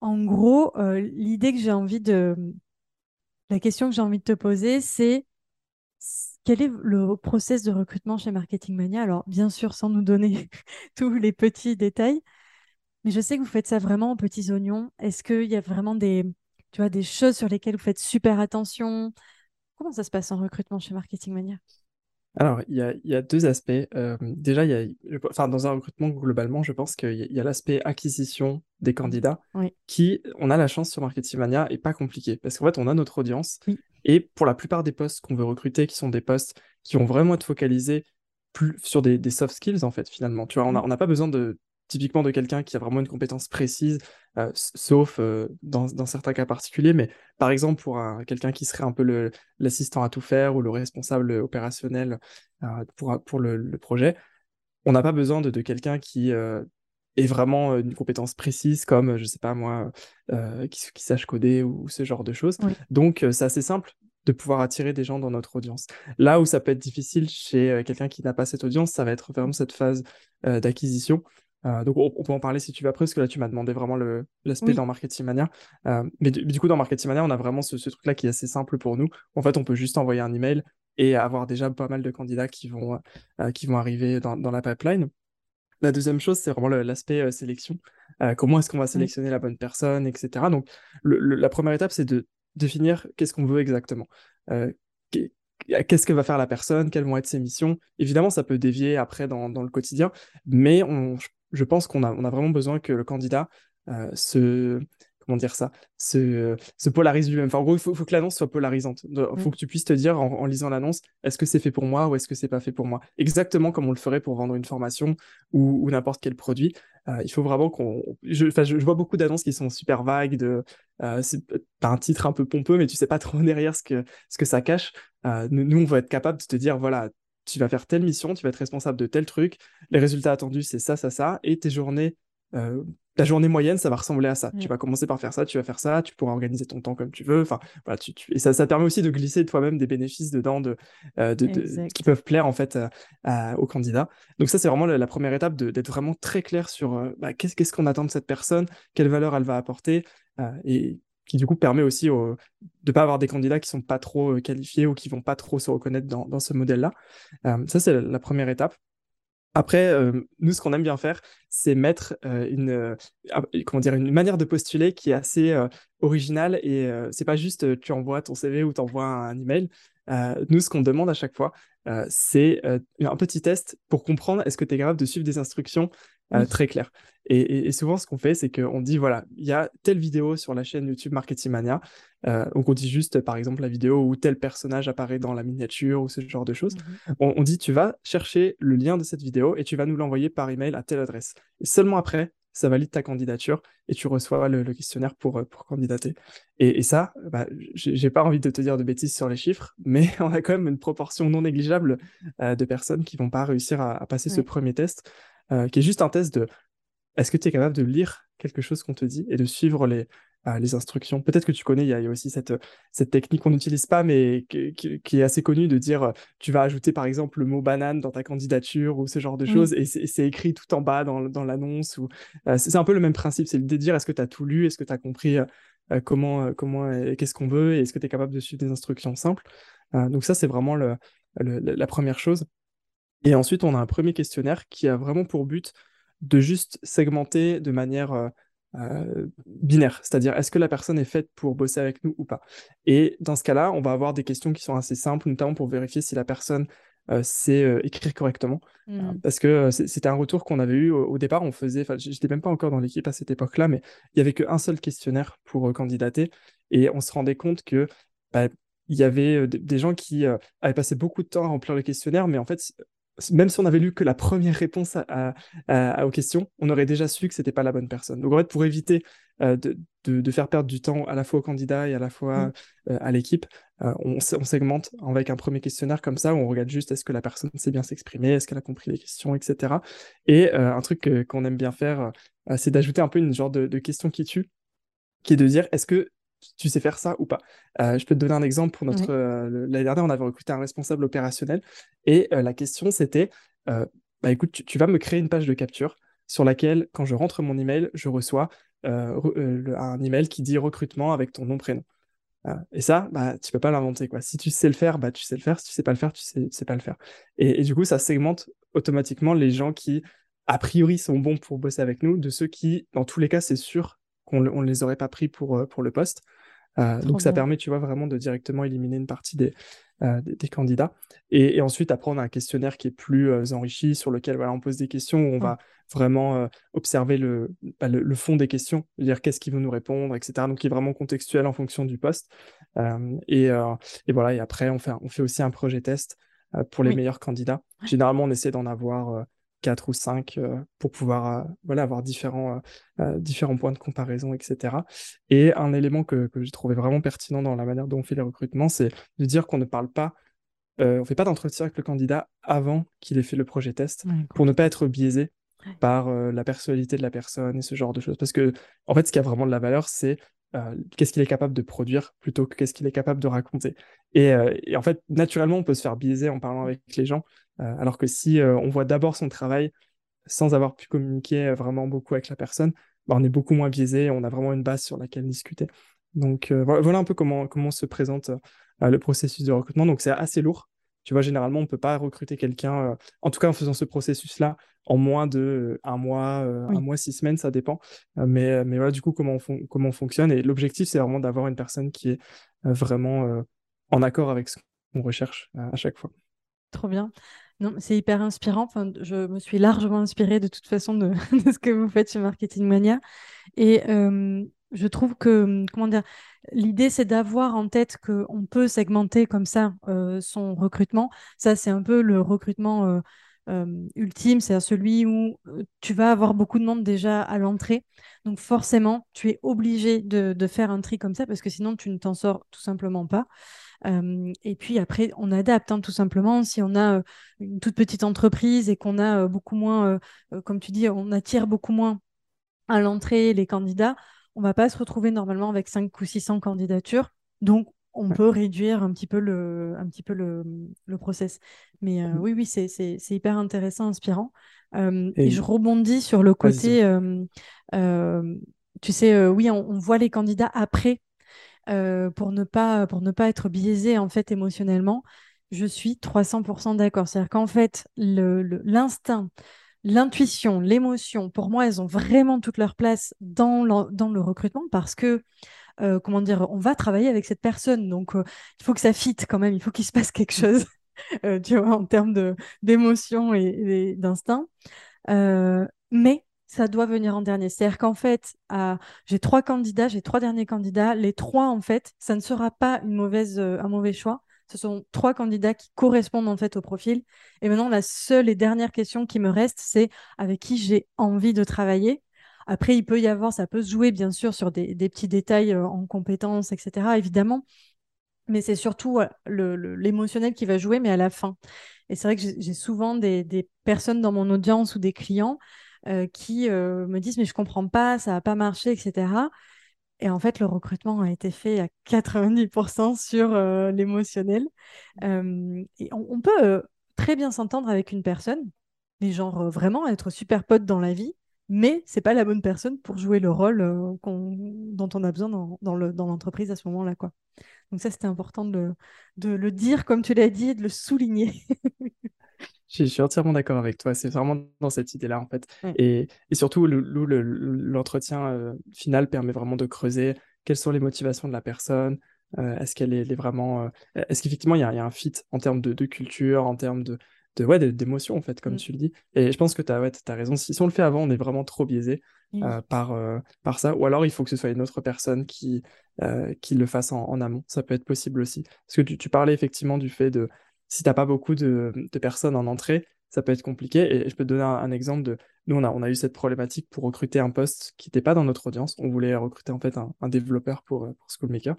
En gros, l'idée que j'ai envie de. La question que j'ai envie de te poser, c'est quel est le process de recrutement chez Marketing Mania? Alors, bien sûr, sans nous donner tous les petits détails, mais je sais que vous faites ça vraiment en petits oignons. Est-ce qu'il y a vraiment des, tu vois, des choses sur lesquelles vous faites super attention Comment ça se passe en recrutement chez Marketing Mania? Alors, il y a, y a, deux aspects. Euh, déjà, il y a, enfin, dans un recrutement, globalement, je pense qu'il y a, l'aspect acquisition des candidats qui, on a la chance sur Marketing Mania, est pas compliqué. Parce qu'en fait, on a notre audience. Et pour la plupart des postes qu'on veut recruter, qui sont des postes qui vont vraiment être focalisés plus sur des, des soft skills, en fait, finalement. Tu vois, on n'a pas besoin de typiquement de quelqu'un qui a vraiment une compétence précise, euh, sauf euh, dans, certains cas particuliers. Mais par exemple, pour quelqu'un qui serait un peu l'assistant à tout faire ou le responsable opérationnel euh, pour, pour le, projet, on n'a pas besoin de, quelqu'un qui ait vraiment une compétence précise comme, je sais pas moi, qui, qui, sache coder ou, ce genre de choses. Donc, c'est assez simple de pouvoir attirer des gens dans notre audience. Là où ça peut être difficile chez quelqu'un qui n'a pas cette audience, ça va être vraiment cette phase d'acquisition euh, donc on, peut en parler si tu veux après, parce que là tu m'as demandé vraiment l'aspect dans Marketing Mania. Euh, mais du, coup dans Marketing Mania, on a vraiment ce, truc-là qui est assez simple pour nous. En fait, on peut juste envoyer un email et avoir déjà pas mal de candidats qui vont, euh, qui vont arriver dans, la pipeline. La deuxième chose, c'est vraiment l'aspect sélection. comment est-ce qu'on va sélectionner la bonne personne, etc. Donc, la première étape, c'est de définir qu'est-ce qu'on veut exactement. qu'est-ce que va faire la personne, quelles vont être ses missions. Évidemment, ça peut dévier après dans, dans le quotidien, mais on, je pense qu'on a, on a vraiment besoin que le candidat se comment dire ça, se, se polarise lui-même. Enfin, en gros, il faut, que l'annonce soit polarisante. Il faut mm. que tu puisses te dire en, lisant l'annonce, est-ce que c'est fait pour moi ou est-ce que c'est pas fait pour moi? Exactement comme on le ferait pour vendre une formation ou, n'importe quel produit. Euh, il faut vraiment qu'on. Je, je, vois beaucoup d'annonces qui sont super vagues, de. Euh, un titre un peu pompeux, mais tu sais pas trop derrière ce que, ce que ça cache. Euh, nous, on va être capable de te dire, voilà, tu vas faire telle mission, tu vas être responsable de tel truc, les résultats attendus, c'est ça, ça, ça, et tes journées euh, ta journée moyenne, ça va ressembler à ça. Tu vas commencer par faire ça, tu vas faire ça, tu pourras organiser ton temps comme tu veux. Enfin, voilà, tu, et ça, ça permet aussi de glisser toi-même des bénéfices dedans de, euh, de, qui peuvent plaire en fait aux candidats. Donc ça, c'est vraiment la, première étape d'être vraiment très clair sur euh, bah, qu'est-ce qu'on attend de cette personne, quelle valeur elle va apporter, et qui du coup permet aussi de ne pas avoir des candidats qui sont pas trop qualifiés ou qui vont pas trop se reconnaître dans, ce modèle-là. ça, c'est la première étape. Après, euh, nous, ce qu'on aime bien faire, c'est mettre euh, une, euh, comment dire, une manière de postuler qui est assez originale et c'est pas juste tu envoies ton CV ou tu envoies un, email. nous, ce qu'on demande à chaque fois, c'est un petit test pour comprendre est-ce que tu es capable de suivre des instructions très claires. Et, souvent, ce qu'on fait, c'est qu'on dit voilà, il y a telle vidéo sur la chaîne YouTube Marketing Mania. Euh, donc, on dit juste, par exemple, la vidéo où tel personnage apparaît dans la miniature ou ce genre de choses. Mmh on, dit tu vas chercher le lien de cette vidéo et tu vas nous l'envoyer par email à telle adresse. Et seulement après, ça valide ta candidature et tu reçois le, questionnaire pour, euh, pour candidater. Et, ça, bah, j'ai pas envie de te dire de bêtises sur les chiffres, mais on a quand même une proportion non négligeable euh, de personnes qui vont pas réussir à, passer ce premier test, qui est juste un test de est-ce que tu es capable de lire quelque chose qu'on te dit et de suivre les, euh, les instructions? Peut-être que tu connais, il y, a aussi cette, cette technique qu'on n'utilise pas, mais qui, est assez connue de dire euh, tu vas ajouter par exemple le mot banane dans ta candidature ou ce genre de choses, et c'est écrit tout en bas dans, dans l'annonce. Ou euh, C'est un peu le même principe, c'est de dire est-ce que tu as tout lu, est-ce que tu as compris comment, comment qu'est-ce qu'on veut, et est-ce que tu es capable de suivre des instructions simples? donc ça, c'est vraiment le, la première chose. Et ensuite, on a un premier questionnaire qui a vraiment pour but de juste segmenter de manière euh, euh, binaire, c'est-à-dire est-ce que la personne est faite pour bosser avec nous ou pas? Et dans ce cas-là, on va avoir des questions qui sont assez simples, notamment pour vérifier si la personne euh, sait écrire correctement. Mmh. parce que c'était un retour qu'on avait eu au, départ, on faisait, j'étais même pas encore dans l'équipe à cette époque-là, mais il y avait qu'un seul questionnaire pour candidater, et on se rendait compte que bah, il y avait des gens qui avaient passé beaucoup de temps à remplir le questionnaire, mais en fait, même si on avait lu que la première réponse aux questions, on aurait déjà su que c'était pas la bonne personne. Donc en fait, pour éviter euh, de, faire perdre du temps à la fois au candidat et à la fois mmh. euh, à l'équipe, euh, on, segmente avec un premier questionnaire comme ça où on regarde juste est-ce que la personne sait bien s'exprimer, est-ce qu'elle a compris les questions, etc. Et un truc qu'on aime bien faire, c'est d'ajouter un peu une genre de, de question qui tue, qui est de dire est-ce que tu sais faire ça ou pas. Euh, je peux te donner un exemple. Pour notre euh, l'année dernière, on avait recruté un responsable opérationnel et euh, la question c'était, bah écoute, tu, vas me créer une page de capture sur laquelle, quand je rentre mon email, je reçois un email qui dit recrutement avec ton nom prénom. et ça, bah, tu peux pas l'inventer quoi. Si tu sais le faire, bah tu sais le faire. Si tu sais pas le faire, tu sais, sais pas le faire. Et, du coup, ça segmente automatiquement les gens qui a priori sont bons pour bosser avec nous, de ceux qui, dans tous les cas, c'est sûr qu'on ne les aurait pas pris pour, euh, pour le poste. Euh, donc ça permet, tu vois, vraiment de directement éliminer une partie des, euh, des, candidats. Et, ensuite, après, on a un questionnaire qui est plus enrichi, sur lequel voilà, on pose des questions, où on va vraiment observer bah, le, le, fond des questions, dire qu'est-ce qu'ils vont nous répondre, etc. Donc, qui est vraiment contextuel en fonction du poste. Et, et, voilà, et après, on fait, on fait aussi un projet test pour les meilleurs candidats. Généralement, on essaie d'en avoir quatre ou cinq euh, pour pouvoir euh, voilà, avoir différents, euh, différents points de comparaison, etc. Et un élément que, que j'ai trouvé vraiment pertinent dans la manière dont on fait les recrutements, c'est de dire qu'on ne parle pas, on ne fait pas d'entretien avec le candidat avant qu'il ait fait le projet test pour ne pas être biaisé par la personnalité de la personne et ce genre de choses. Parce que, en fait, ce qui a vraiment de la valeur, c'est qu'est-ce qu'il est capable de produire plutôt que qu'est-ce qu'il est capable de raconter. Et, et, en fait, naturellement, on peut se faire biaiser en parlant avec les gens. Euh, alors que si euh, on voit d'abord son travail sans avoir pu communiquer euh, vraiment beaucoup avec la personne, bah, on est beaucoup moins biaisé, on a vraiment une base sur laquelle discuter. Donc voilà un peu comment, comment se présente le processus de recrutement. Donc c'est assez lourd. Tu vois, généralement, on ne peut pas recruter quelqu'un, en tout cas en faisant ce processus-là, en moins de un mois, un mois, six semaines, ça dépend. mais, mais voilà, du coup, comment on, comment on fonctionne. Et l'objectif, c'est vraiment d'avoir une personne qui est vraiment en accord avec ce qu'on recherche à chaque fois. Trop bien. Non, c'est hyper inspirant. Enfin, je me suis largement inspirée de toute façon de, ce que vous faites chez Marketing Mania. Et je trouve que, comment dire, l'idée, c'est d'avoir en tête qu'on peut segmenter comme ça son recrutement. Ça, c'est un peu le recrutement ultime, c'est celui où tu vas avoir beaucoup de monde déjà à l'entrée. Donc forcément, tu es obligé de, faire un tri comme ça parce que sinon, tu ne t'en sors tout simplement pas et puis après, on adapte hein, tout simplement. Si on a une toute petite entreprise et qu'on a beaucoup moins, comme tu dis, on attire beaucoup moins à l'entrée les candidats, on va pas se retrouver normalement avec 5 ou 600 candidatures. Donc, on peut réduire un petit peu le, un petit peu le, le process. Mais mmh. oui, oui, c'est hyper intéressant, inspirant. et... je rebondis sur le côté, tu sais, oui, on, voit les candidats après euh, pour, ne pas, pour ne pas être biaisé en fait émotionnellement, je suis 300% d'accord. C'est-à-dire qu'en fait, l'instinct, l'intuition, l'émotion, pour moi, elles ont vraiment toute leur place dans le, recrutement parce que, euh, comment dire, on va travailler avec cette personne. Donc, euh, il faut que ça fitte quand même, il faut qu'il se passe quelque chose, tu vois, en termes d'émotion et, d'instinct. mais ça doit venir en dernier. C'est-à-dire qu'en fait, j'ai trois candidats, j'ai trois derniers candidats. Les trois, en fait, ça ne sera pas une mauvaise, euh, un mauvais choix. Ce sont trois candidats qui correspondent en fait au profil. Et maintenant, la seule et dernière question qui me reste, c'est avec qui j'ai envie de travailler. Après, il peut y avoir, ça peut se jouer bien sûr sur des, petits détails euh, en compétences, etc. Évidemment, mais c'est surtout l'émotionnel qui va jouer, mais à la fin. Et c'est vrai que j'ai souvent des, personnes dans mon audience ou des clients euh, qui euh, me disent mais je comprends pas, ça n'a pas marché, etc. Et en fait, le recrutement a été fait à 90% sur euh, l'émotionnel. et on, peut très bien s'entendre avec une personne, mais genre vraiment être super pote dans la vie, mais c'est pas la bonne personne pour jouer le rôle dont on a besoin dans, dans l'entreprise à ce moment-là. quoi. Donc ça, c'était important de, de, le dire, comme tu l'as dit, et de le souligner. Je suis entièrement d'accord avec toi. C'est vraiment dans cette idée-là, en fait. Et, et, surtout, l'entretien euh, final permet vraiment de creuser quelles sont les motivations de la personne. Euh, est-ce qu'elle est, vraiment. Euh, est-ce qu'effectivement, il y, a un fit en termes de, culture, en termes de, de ouais, d'émotion, en fait, comme mm. tu le dis. Et je pense que tu as, ouais, as raison. Si, si, on le fait avant, on est vraiment trop biaisé par, par ça. Ou alors, il faut que ce soit une autre personne qui, qui le fasse en, amont. Ça peut être possible aussi. Parce que tu, tu parlais effectivement du fait de si t'as pas beaucoup de, personnes en entrée, ça peut être compliqué. Et je peux te donner un, exemple de. Nous, on a, on a eu cette problématique pour recruter un poste qui n'était pas dans notre audience. On voulait recruter en fait un, développeur pour, euh, pour Schoolmaker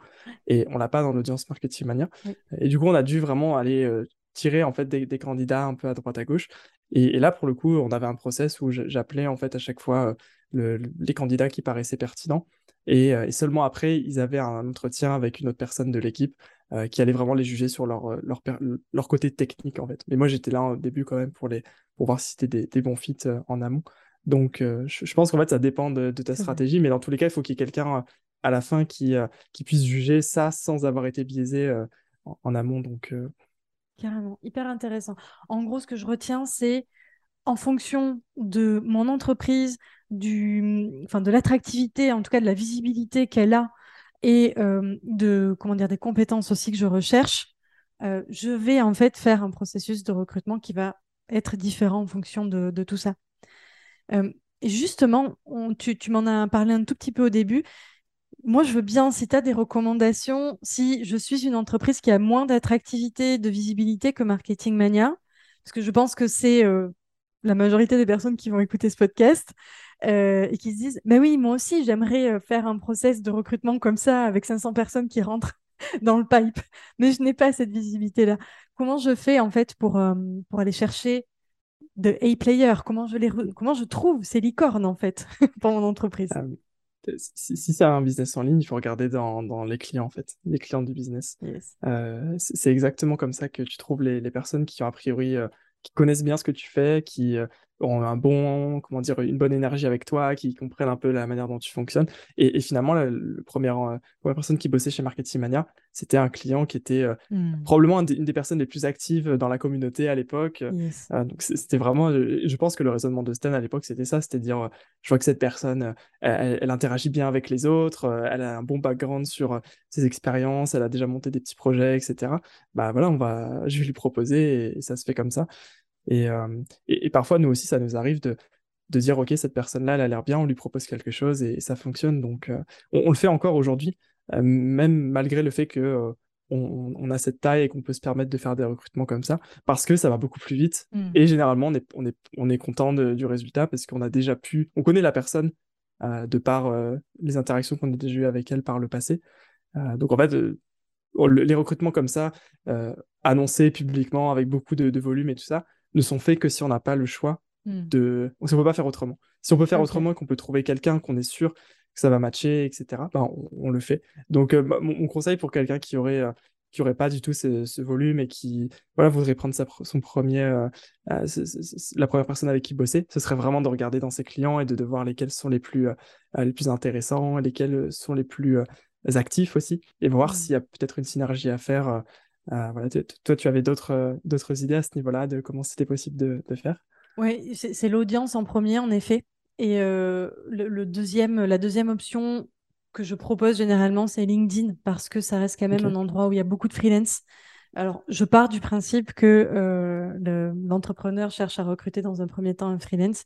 et on l'a pas dans l'audience Marketing Mania. Et du coup, on a dû vraiment aller euh, tirer en fait des, candidats un peu à droite à gauche. Et, là, pour le coup, on avait un process où j'appelais en fait à chaque fois euh, les candidats qui paraissaient pertinents. Et, et, seulement après, ils avaient un entretien avec une autre personne de l'équipe euh, qui allaient vraiment les juger sur leur, euh, leur, leur, côté technique en fait. Mais moi j'étais là au début quand même pour, les, pour voir si c'était des, des, bons fits euh, en amont. Donc je, pense qu'en fait ça dépend de, ta stratégie, mais dans tous les cas il faut qu'il y ait quelqu'un à la fin qui, qui puisse juger ça sans avoir été biaisé en, amont. Donc, Carrément, hyper intéressant. En gros ce que je retiens c'est en fonction de mon entreprise, du, enfin, de l'attractivité, en tout cas de la visibilité qu'elle a et euh, de comment dire des compétences aussi que je recherche, euh, je vais en fait faire un processus de recrutement qui va être différent en fonction de, tout ça. Euh, justement, tu, tu m'en as parlé un tout petit peu au début. Moi, je veux bien, si tu as des recommandations, si je suis une entreprise qui a moins d'attractivité, de visibilité que Marketing Mania, parce que je pense que c'est la majorité des personnes qui vont écouter ce podcast, euh, et qui se disent Mais oui, moi aussi, j'aimerais euh, faire un process de recrutement comme ça avec 500 personnes qui rentrent dans le pipe, mais je n'ai pas cette visibilité-là. Comment je fais en fait pour, euh, pour aller chercher de A-players Comment je les comment je trouve ces licornes en fait pour mon entreprise? Ah Si, c'est un business en ligne, il faut regarder dans, dans, les clients en fait, les clients du business. c'est exactement comme ça que tu trouves les, les personnes qui ont a priori qui connaissent bien ce que tu fais, qui ont un bon, comment dire, une bonne énergie avec toi, qui comprennent un peu la manière dont tu fonctionnes. Et, finalement, la, le premier, euh, première personne qui bossait chez Marketing Mania, c'était un client qui était euh, hmm. probablement une des, personnes les plus actives dans la communauté à l'époque. Euh, donc c'était vraiment, je pense que le raisonnement de Stan à l'époque, c'était ça, c'était dire, je vois que cette personne, elle, interagit bien avec les autres, elle a un bon background sur ses expériences, elle a déjà monté des petits projets, etc. Bah voilà, on va, je vais lui proposer et ça se fait comme ça. Euh, et, et, parfois, nous aussi, ça nous arrive de, de dire, OK, cette personne-là, elle a l'air bien, on lui propose quelque chose et, ça fonctionne. Donc, euh, on, le fait encore aujourd'hui, euh, même malgré le fait que on, a cette taille et qu'on peut se permettre de faire des recrutements comme ça, parce que ça va beaucoup plus vite. Mmh. Et généralement, on est, on est, on est content du résultat parce qu'on a déjà pu, on connaît la personne de par les interactions qu'on a déjà eues avec elle par le passé. donc, en fait, les recrutements comme ça, annoncés publiquement avec beaucoup de, de volume et tout ça, ne sont faits que si on n'a pas le choix hmm. de. Si on peut pas faire autrement. Si on peut faire autrement et qu'on peut trouver quelqu'un qu'on est sûr que ça va matcher, etc., ben, on, le fait. Donc, euh, mon, conseil pour quelqu'un qui aurait. Euh, qui aurait pas du tout ce, volume et qui voilà voudrait prendre sa, son premier euh, la première personne avec qui bosser ce serait vraiment de regarder dans ses clients et de, de voir lesquels sont les plus les plus intéressants lesquels sont les plus actifs aussi et voir hmm. s'il y a peut-être une synergie à faire voilà, toi, tu avais d'autres euh, d'autres idées à ce niveau-là de comment c'était possible de, de faire? Oui, c'est l'audience en premier, en effet. Et euh, le, deuxième, la deuxième option que je propose généralement, c'est LinkedIn, parce que ça reste quand même un endroit où il y a beaucoup de freelance. Alors, je pars du principe que l'entrepreneur cherche à recruter dans un premier temps un freelance,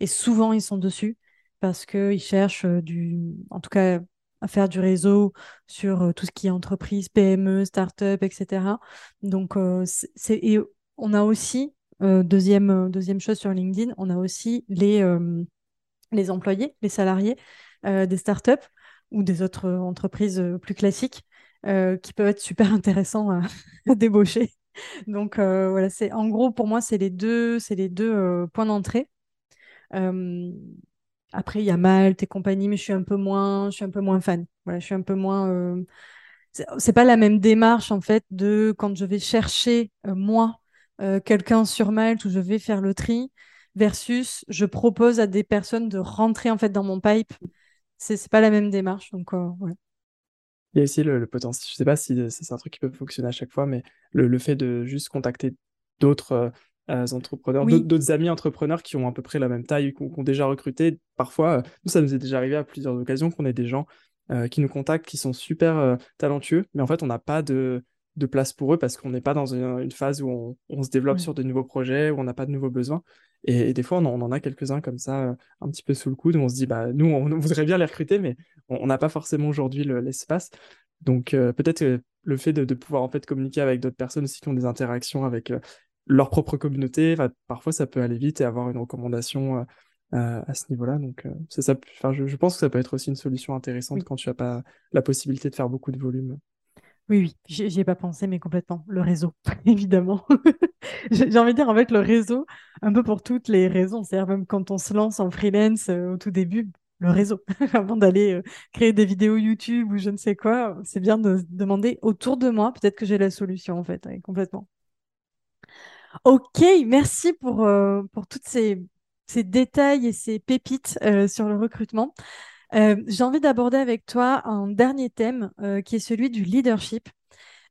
et souvent ils sont dessus parce qu'ils cherchent du, en tout cas à faire du réseau sur euh, tout ce qui est entreprise, PME, start-up, etc. Donc, euh, c'est, et on a aussi, euh, deuxième, chose sur LinkedIn, on a aussi les, les employés, les salariés des start-up ou des autres entreprises plus classiques qui peuvent être super intéressants à, débaucher. Donc voilà, c'est en gros pour moi c'est les deux, c'est les deux points d'entrée. Après, il y a Malte et compagnie, mais je suis un peu moins, je suis un peu moins fan. Voilà, je suis un peu moins. Euh... C'est pas la même démarche en fait de quand je vais chercher euh, moi euh, quelqu'un sur Malte où je vais faire le tri versus je propose à des personnes de rentrer en fait dans mon pipe. C'est pas la même démarche. Donc Il y a aussi le, potentiel. Je sais pas si c'est un truc qui peut fonctionner à chaque fois, mais le fait de juste contacter d'autres entrepreneurs, d'autres amis entrepreneurs qui ont à peu près la même taille, qui ont, déjà recruté. Parfois, euh, nous, ça nous est déjà arrivé à plusieurs occasions qu'on ait des gens euh, qui nous contactent, qui sont super euh, talentueux, mais en fait, on n'a pas de, de, place pour eux parce qu'on n'est pas dans une, phase où on, se développe sur de nouveaux projets, où on n'a pas de nouveaux besoins. Et, des fois, on en, a quelques-uns comme ça, un petit peu sous le coude, où on se dit, bah, nous, on, voudrait bien les recruter, mais on n'a pas forcément aujourd'hui l'espace. Donc, peut-être le fait de, de, pouvoir en fait communiquer avec d'autres personnes aussi qui ont des interactions avec leur propre communauté. parfois, ça peut aller vite et avoir une recommandation euh, euh, à ce niveau-là. Donc, euh, c'est ça. Enfin, je, pense que ça peut être aussi une solution intéressante quand tu n'as pas la possibilité de faire beaucoup de volume. Oui, oui, j'y ai pas pensé, mais complètement. Le réseau, évidemment. J'ai envie de dire, en fait, le réseau, un peu pour toutes les raisons. C'est-à-dire, même quand on se lance en freelance au tout début, le réseau, avant d'aller créer des vidéos YouTube ou je ne sais quoi, c'est bien de se demander autour de moi, peut-être que j'ai la solution, en fait, complètement. Ok, merci pour, euh, pour ces, ces, détails et ces pépites euh, sur le recrutement. Euh, j'ai envie d'aborder avec toi un dernier thème qui est celui du leadership.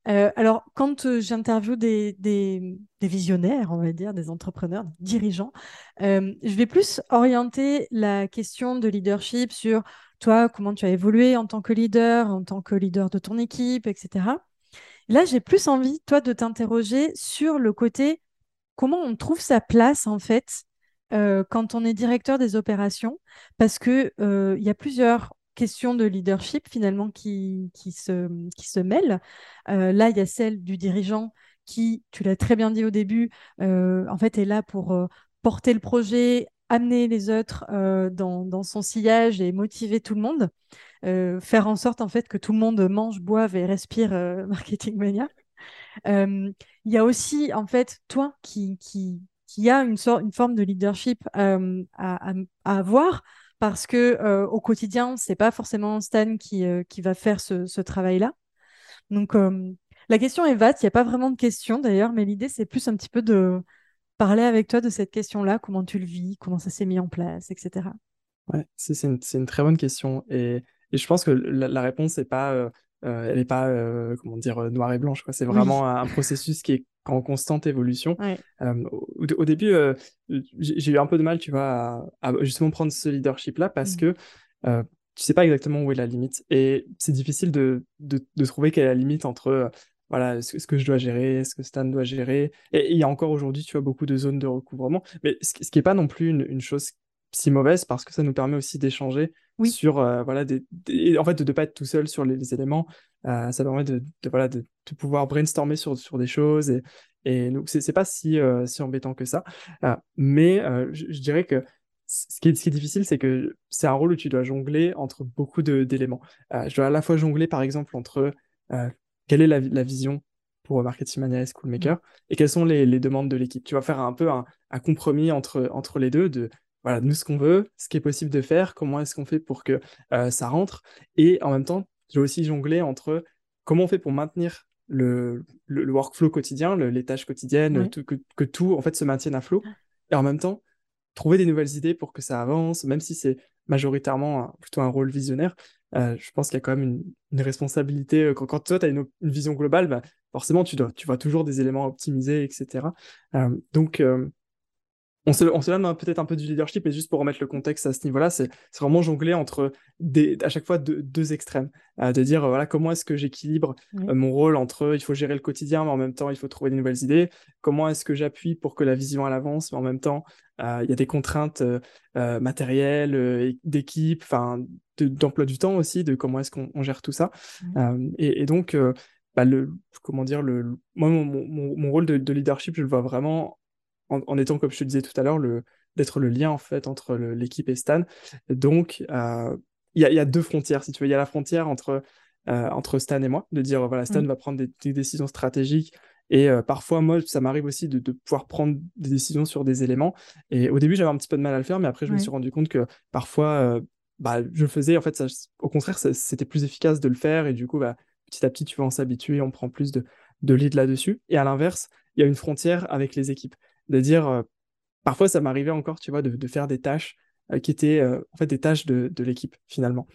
alors, quand j'interviewe des, des, des, visionnaires, on va dire, des entrepreneurs, des dirigeants, je vais plus orienter la question de leadership sur toi, comment tu as évolué en tant que leader, en tant que leader de ton équipe, etc. Là, j'ai plus envie, toi, de t'interroger sur le côté comment on trouve sa place en fait euh, quand on est directeur des opérations, parce que euh, y a plusieurs questions de leadership finalement qui, se, mêlent. Euh, là, il y a celle du dirigeant qui, tu l'as très bien dit au début, en fait est là pour porter le projet, amener les autres dans, dans, son sillage et motiver tout le monde, faire en sorte en fait que tout le monde mange, boive et respire Marketing Mania. Il y a aussi, en fait, toi qui, qui, qui a une, sorte, une forme de leadership à, à, avoir parce que euh, au quotidien, c'est pas forcément Stan qui, qui va faire ce, ce travail-là. Donc, la question est vaste, il n'y a pas vraiment de question d'ailleurs, mais l'idée, c'est plus un petit peu de parler avec toi de cette question-là, comment tu le vis, comment ça s'est mis en place, etc. Ouais, c'est une, une, très bonne question. Et, et je pense que la, réponse n'est pas, euh, euh, elle est pas, euh, comment dire, noire et blanche. C'est vraiment un, processus qui est en constante évolution. Au, début, j'ai eu un peu de mal, tu vois, à, justement prendre ce leadership-là parce mmh. que tu sais pas exactement où est la limite. Et c'est difficile de, de, de, trouver quelle est la limite entre voilà, ce, ce, que je dois gérer, ce que Stan doit gérer. Et il y a encore aujourd'hui, tu vois, beaucoup de zones de recouvrement. Mais ce, qui n'est pas non plus une, une, chose si mauvaise parce que ça nous permet aussi d'échanger sur, euh, voilà, des, en fait, de ne pas être tout seul sur les, éléments. Euh, ça permet de, de voilà, de, de, pouvoir brainstormer sur, sur des choses. Et, et donc, c'est pas si, euh, si embêtant que ça. mais je, je, dirais que ce qui est, ce qui est difficile, c'est que c'est un rôle où tu dois jongler entre beaucoup d'éléments. je dois à la fois jongler, par exemple, entre quelle est la, vision pour Marketing Mania et Schoolmaker et quelles sont les, demandes de l'équipe. Tu vas faire un peu un, compromis entre, entre les deux de voilà, nous ce qu'on veut, ce qui est possible de faire, comment est-ce qu'on fait pour que euh, ça rentre et en même temps, je vais aussi jongler entre comment on fait pour maintenir le, le, workflow quotidien, les tâches quotidiennes, que, tout en fait se maintienne à flot et en même temps trouver des nouvelles idées pour que ça avance, même si c'est majoritairement plutôt un rôle visionnaire, euh, je pense qu'il y a quand même une, responsabilité. Euh, quand, toi, tu as une, vision globale, bah, forcément, tu, dois, tu vois toujours des éléments optimisés, etc. Euh, donc, on se, on se donne peut-être un peu du leadership, mais juste pour remettre le contexte à ce niveau-là, c'est vraiment jongler entre des, à chaque fois deux, extrêmes. de dire, voilà, comment est-ce que j'équilibre mon rôle entre il faut gérer le quotidien, mais en même temps, il faut trouver de nouvelles idées. Comment est-ce que j'appuie pour que la vision elle avance, mais en même temps, il y a des contraintes matérielles, d'équipe, enfin, d'emploi du temps aussi, de comment est-ce qu'on gère tout ça. Euh, et, donc, euh, bah, le, comment dire, le, moi, mon, mon, rôle de, leadership, je le vois vraiment en, étant, comme je te disais tout à l'heure, d'être le lien en fait entre l'équipe et Stan. Donc, euh, il y, a, deux frontières, si tu veux. Il y a la frontière entre, entre Stan et moi, de dire, voilà, Stan va prendre des, décisions stratégiques. Et parfois, moi, ça m'arrive aussi de, de, pouvoir prendre des décisions sur des éléments. Et au début, j'avais un petit peu de mal à le faire, mais après, je me suis rendu compte que parfois, bah, je faisais, en fait, ça, au contraire, c'était plus efficace de le faire et du coup, bah, petit à petit, tu vas en s'habituer, on prend plus de, de lead là-dessus. Et à l'inverse, il y a une frontière avec les équipes. De dire, euh, parfois, ça m'arrivait encore, tu vois, de, de faire des tâches euh, qui étaient euh, en fait des tâches de, de l'équipe finalement.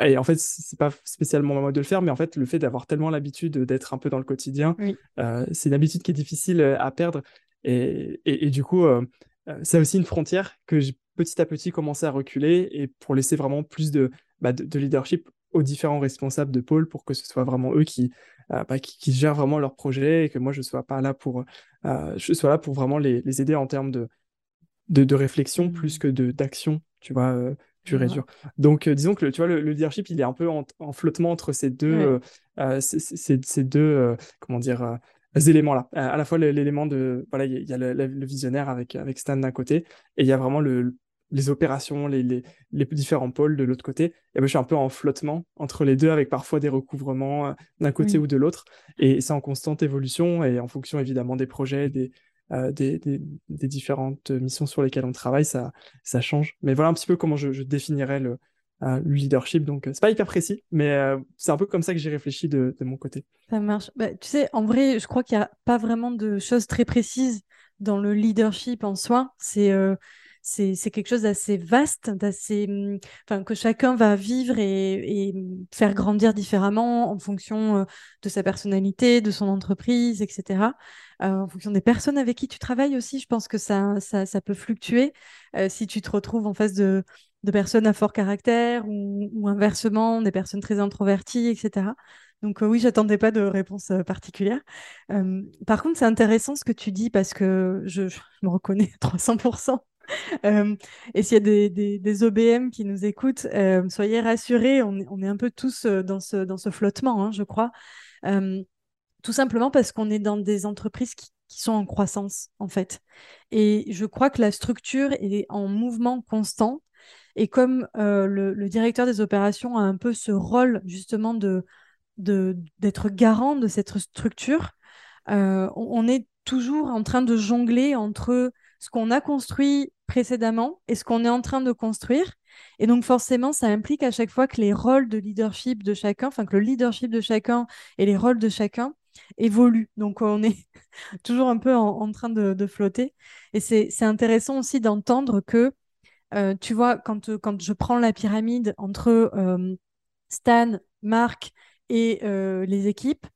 et en fait, c'est pas spécialement mon mode de le faire, mais en fait, le fait d'avoir tellement l'habitude d'être un peu dans le quotidien, c'est une habitude qui est difficile à perdre. Et, et, et du coup, c'est aussi une frontière que j'ai petit à petit commencer à reculer et pour laisser vraiment plus de, bah, de, leadership aux différents responsables de pôle pour que ce soit vraiment eux qui, bah, qui, gèrent vraiment leur projet et que moi je sois pas là pour euh, je sois là pour vraiment les, les aider en termes de, de, réflexion plus mmh. que de d'action tu vois euh, pur et dur donc disons que tu vois le, leadership il est un peu en, flottement entre ces deux ces, ces, deux comment dire éléments là à la fois l'élément de voilà il y a, le, visionnaire avec avec Stan d'un côté et il y a vraiment le, les opérations, les, les, les, différents pôles de l'autre côté. Et ben, je suis un peu en flottement entre les deux, avec parfois des recouvrements euh, d'un côté ou de l'autre. Et c'est en constante évolution et en fonction évidemment des projets, des, euh, des, des, des, différentes missions sur lesquelles on travaille, ça, ça change. Mais voilà un petit peu comment je, je définirais le, euh, le leadership. Donc, c'est pas hyper précis, mais c'est un peu comme ça que j'ai réfléchi de, de, mon côté. Ça marche. Bah, tu sais, en vrai, je crois qu'il n'y a pas vraiment de choses très précises dans le leadership en soi. C'est c'est quelque chose d'assez vaste, d'assez, mmh, enfin, que chacun va vivre et, faire grandir différemment en fonction euh, de sa personnalité, de son entreprise, etc. Euh, en fonction des personnes avec qui tu travailles aussi, je pense que ça, ça, peut fluctuer. Euh, si tu te retrouves en face de, personnes à fort caractère ou, inversement, des personnes très introverties, etc. Donc oui, j'attendais pas de réponse particulière. par contre, c'est intéressant ce que tu dis parce que je me reconnais à 300%. Euh, et s'il y a des, OBM qui nous écoutent, euh, soyez rassurés, on, est un peu tous euh, dans ce, dans ce flottement, hein, je crois. tout simplement parce qu'on est dans des entreprises qui, sont en croissance, en fait. Et je crois que la structure est en mouvement constant. Et comme le, directeur des opérations a un peu ce rôle, justement, de d'être garant de cette structure, on est toujours en train de jongler entre ce qu'on a construit précédemment et ce qu'on est en train de construire. Et donc forcément, ça implique à chaque fois que les rôles de leadership de chacun, enfin que le leadership de chacun et les rôles de chacun évolue. Donc, on est toujours un peu en, train de, flotter. Et c'est intéressant aussi d'entendre que, tu vois, quand, quand je prends la pyramide entre Stan, Marc et les équipes,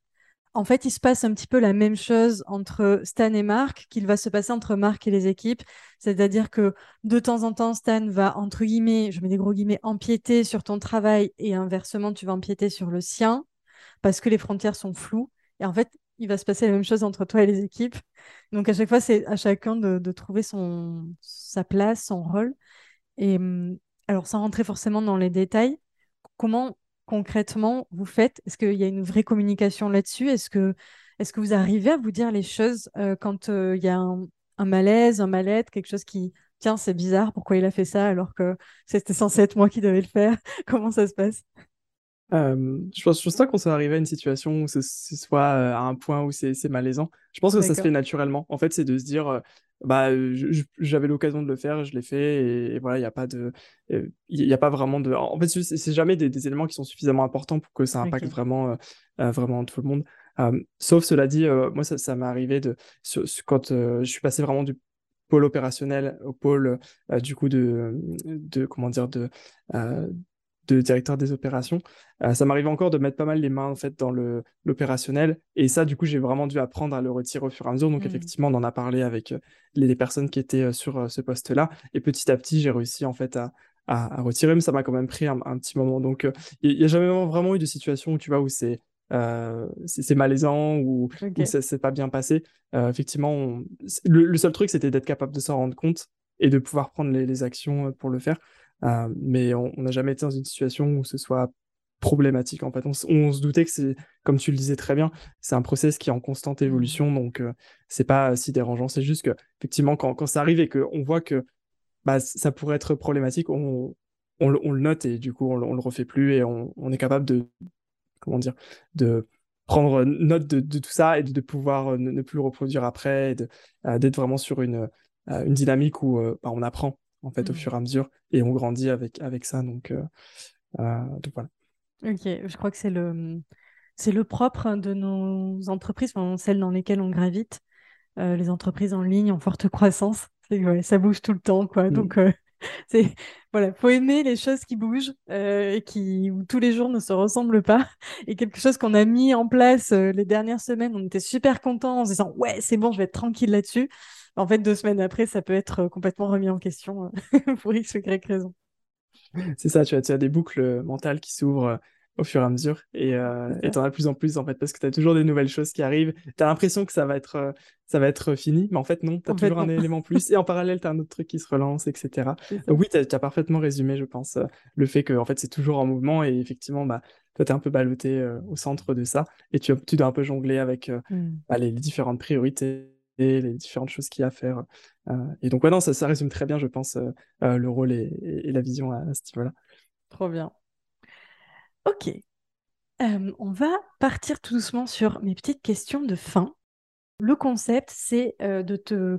en fait, il se passe un petit peu la même chose entre Stan et Marc qu'il va se passer entre Marc et les équipes. C'est-à-dire que de temps en temps, Stan va, entre guillemets, je mets des gros guillemets, empiéter sur ton travail et inversement, tu vas empiéter sur le sien parce que les frontières sont floues. Et en fait, il va se passer la même chose entre toi et les équipes. Donc à chaque fois, c'est à chacun de, trouver son, sa place, son rôle. Et hum, alors, sans rentrer forcément dans les détails, comment concrètement vous faites? Est-ce qu'il y a une vraie communication là-dessus? Est-ce que, est que vous arrivez à vous dire les choses euh, quand euh, il y a un, malaise, un mal-être, quelque chose qui, tiens, c'est bizarre, pourquoi il a fait ça alors que c'était censé être moi qui devais le faire? Comment ça se passe? Euh, je pense, je pense pas qu'on soit arrivé à une situation où ce, soit à un point où c'est malaisant. Je pense que ça se fait naturellement. En fait, c'est de se dire, bah j'avais l'occasion de le faire, je l'ai fait et, voilà, il n'y a pas de il y a pas vraiment de en fait c'est jamais des, éléments qui sont suffisamment importants pour que ça impacte vraiment euh, vraiment tout le monde. sauf cela dit, moi ça, ça m'est arrivé de quand je suis passé vraiment du pôle opérationnel au pôle du coup de, de comment dire de de directeur des opérations. Euh, ça m'arrive encore de mettre pas mal les mains en fait dans le l'opérationnel et ça du coup j'ai vraiment dû apprendre à le retirer au fur et à mesure. Donc mmh. effectivement on en a parlé avec euh, les, personnes qui étaient euh, sur ce poste-là et petit à petit j'ai réussi en fait à, à, retirer, mais ça m'a quand même pris un, petit moment. Donc il n'y a jamais vraiment eu de situation où tu vois où c'est c'est malaisant ou, ça s'est pas bien passé. effectivement, le, seul truc, c'était d'être capable de s'en rendre compte et de pouvoir prendre les, les, actions pour le faire. Euh, mais on n'a jamais été dans une situation où ce soit problématique. En fait, on, se doutait que c'est, comme tu le disais très bien, c'est un process qui est en constante évolution, donc euh, c'est pas si dérangeant. C'est juste que effectivement, quand, quand ça arrive et qu'on voit que bah, ça pourrait être problématique, on, on, le note et du coup on, on le refait plus et on, est capable de comment dire de prendre note de, de tout ça et de, pouvoir ne, plus le reproduire après, euh, d'être vraiment sur une, une dynamique où bah, on apprend en fait, au mmh. fur et à mesure, et on grandit avec, avec ça. Donc, euh, euh, donc voilà. Ok, je crois que c'est le, c'est le propre de nos entreprises, enfin, celles dans lesquelles on gravite, euh, les entreprises en ligne en forte croissance. Ouais, ça bouge tout le temps, quoi. Mmh. Donc, c'est voilà, faut aimer les choses qui bougent et qui où tous les jours ne se ressemblent pas. Et quelque chose qu'on a mis en place les dernières semaines, on était super contents en se disant ouais, c'est bon, je vais être tranquille là-dessus en fait, deux semaines après, ça peut être euh, complètement remis en question euh, pour X ou Y raison. C'est ça, tu as, tu as des boucles euh, mentales qui s'ouvrent au fur et à mesure et tu en as de plus en plus en fait parce que tu as toujours des nouvelles choses qui arrivent. Tu as l'impression que ça va être ça va être fini, mais en fait non, tu as toujours un élément plus et en parallèle tu as un autre truc qui se relance, etc. Donc oui, tu as, parfaitement résumé, je pense, le fait que en fait c'est toujours en mouvement et effectivement bah toi tu es un peu ballotté au centre de ça et tu, tu dois un peu jongler avec mmh. bah, les différentes priorités les différentes choses qu'il y a à faire. Euh, et donc, ouais, ça, ça résume très bien, je pense, euh, euh, le rôle et, la vision à, ce niveau-là. Trop bien. Ok. on va partir tout doucement sur mes petites questions de fin. Le concept, c'est de te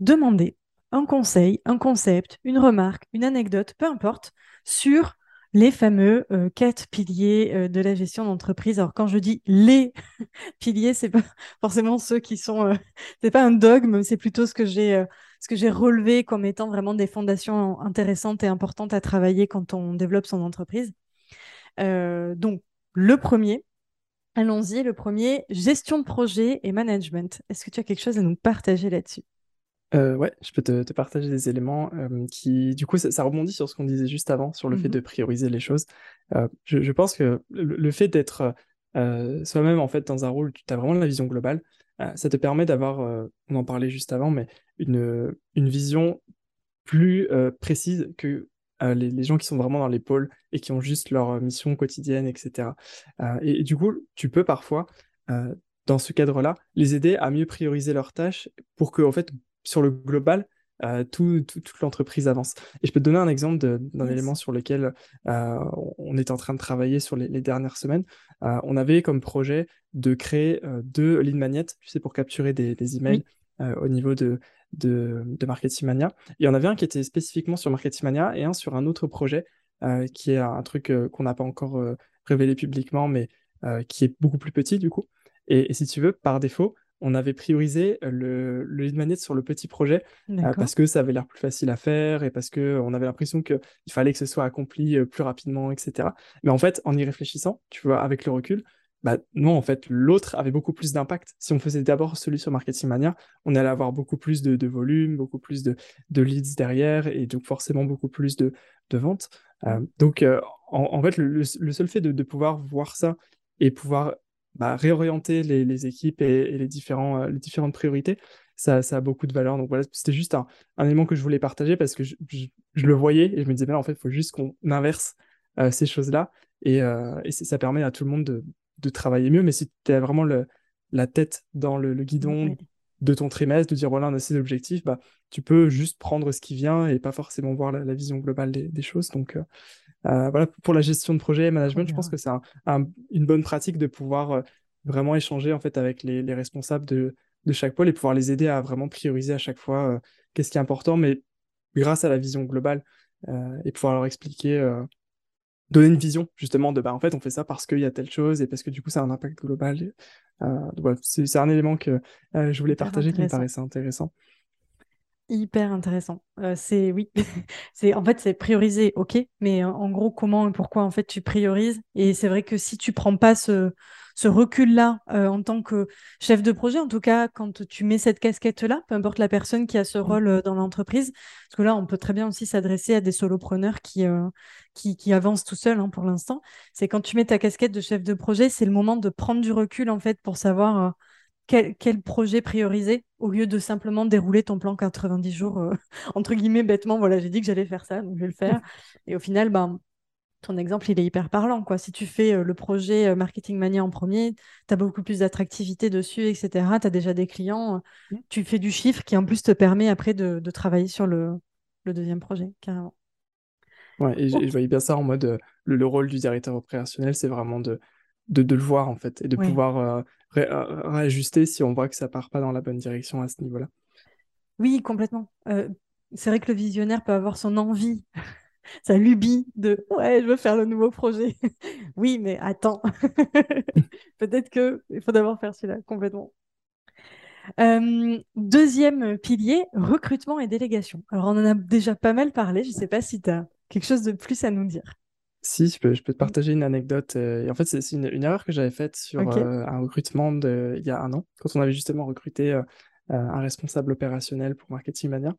demander un conseil, un concept, une remarque, une anecdote, peu importe, sur les fameux euh, quatre piliers euh, de la gestion d'entreprise. Alors quand je dis les piliers, c'est pas forcément ceux qui sont, euh, c'est pas un dogme, c'est plutôt ce que j'ai, ce que j'ai relevé comme étant vraiment des fondations intéressantes et importantes à travailler quand on développe son entreprise. donc le premier, allons-y, le premier, gestion de projet et management. Est-ce que tu as quelque chose à nous partager là-dessus? Euh, ouais, je peux te, partager des éléments euh, qui, du coup, ça, rebondit sur ce qu'on disait juste avant, sur le fait mmh de prioriser les choses. Euh, je, pense que le, fait d'être soi-même, en fait, dans un rôle, tu as vraiment la vision globale, ça te permet d'avoir, on en parlait juste avant, mais une, une vision plus précise que les, les, gens qui sont vraiment dans les pôles et qui ont juste leur mission quotidienne, etc. Et, et, du coup, tu peux parfois, dans ce cadre-là, les aider à mieux prioriser leurs tâches pour que, en fait, sur le global, euh, toute l'entreprise avance. Et je peux te donner un exemple d'un élément sur lequel euh, on est en train de travailler sur les, dernières semaines. Euh, on avait comme projet de créer deux lignes magnets, tu sais, pour capturer des, emails au niveau de, de, de, Marketing Mania. Il y en avait un qui était spécifiquement sur Marketing Mania et un sur un autre projet qui est un truc qu'on n'a pas encore révélé publiquement, mais qui est beaucoup plus petit du coup. Et, si tu veux, par défaut, on avait priorisé le, le lead magnet sur le petit projet parce que ça avait l'air plus facile à faire et parce qu'on avait l'impression qu'il fallait que ce soit accompli plus rapidement, etc. Mais en fait, en y réfléchissant, tu vois, avec le recul, bah non, en fait, l'autre avait beaucoup plus d'impact. Si on faisait d'abord celui sur Marketing Mania, on allait avoir beaucoup plus de, volume, beaucoup plus de, leads derrière et donc forcément beaucoup plus de, ventes. Euh, donc, euh, en, fait, le, seul fait de, pouvoir voir ça et pouvoir bah, réorienter les, équipes et, les, différents, euh, les différentes priorités, ça, ça, a beaucoup de valeur. Donc voilà, c'était juste un, élément que je voulais partager parce que je, le voyais et je me disais, ben, en fait, il faut juste qu'on inverse ces choses-là et, et ça permet à tout le monde de de travailler mieux, mais si tu as vraiment le, la tête dans le, guidon de ton trimestre, de dire voilà, on a ces objectifs, bah, tu peux juste prendre ce qui vient et pas forcément voir la, vision globale des, choses. Donc, euh, euh, voilà, pour la gestion de projet et management, je pense que c'est une bonne pratique de pouvoir euh, vraiment échanger en fait avec les, responsables de, de, chaque pôle et pouvoir les aider à vraiment prioriser à chaque fois qu'est-ce qui est important, mais grâce à la vision globale et pouvoir leur expliquer donner une vision justement de bah en fait on fait ça parce qu'il y a telle chose et parce que du coup ça a un impact global. Euh, c'est un élément que euh, je voulais partager qui me paraissait intéressant. Hyper intéressant. Euh, c'est oui, c'est en fait c'est prioriser, ok, mais en gros comment et pourquoi en fait tu priorises? Et c'est vrai que si tu prends pas ce ce recul-là euh, en tant que chef de projet, en tout cas quand tu mets cette casquette-là, peu importe la personne qui a ce mmh. rôle euh, dans l'entreprise, parce que là on peut très bien aussi s'adresser à des solopreneurs qui, euh, qui, qui, avancent tout seuls hein, pour l'instant. C'est quand tu mets ta casquette de chef de projet, c'est le moment de prendre du recul en fait pour savoir quel, quel, projet prioriser au lieu de simplement dérouler ton plan 90 jours, entre guillemets, bêtement. Voilà, j'ai dit que j'allais faire ça, donc je vais le faire. Et au final, ben, ton exemple, il est hyper parlant. Quoi. Si tu fais euh, le projet euh, Marketing Mania en premier, tu as beaucoup plus d'attractivité dessus, etc. Tu as déjà des clients. Euh, mmh. Tu fais du chiffre qui, en plus, te permet après de, travailler sur le, deuxième projet, carrément. Ouais, et je, voyais bien ça en mode le, rôle du directeur opérationnel, c'est vraiment de, de, le voir, en fait, et de pouvoir réajuster si on voit que ça part pas dans la bonne direction à ce niveau-là. Oui, complètement. c'est vrai que le visionnaire peut avoir son envie sa lubie de ouais, je veux faire le nouveau projet. oui, mais attends, peut-être que il faut d'abord faire celui-là complètement. Euh, deuxième pilier, recrutement et délégation. Alors, on en a déjà pas mal parlé. Je ne sais pas si tu as quelque chose de plus à nous dire. Si, je peux, je peux te partager une anecdote. Et en fait, c'est une, une, erreur que j'avais faite sur euh, un recrutement de, il y a un an, quand on avait justement recruté un responsable opérationnel pour Marketing Mania.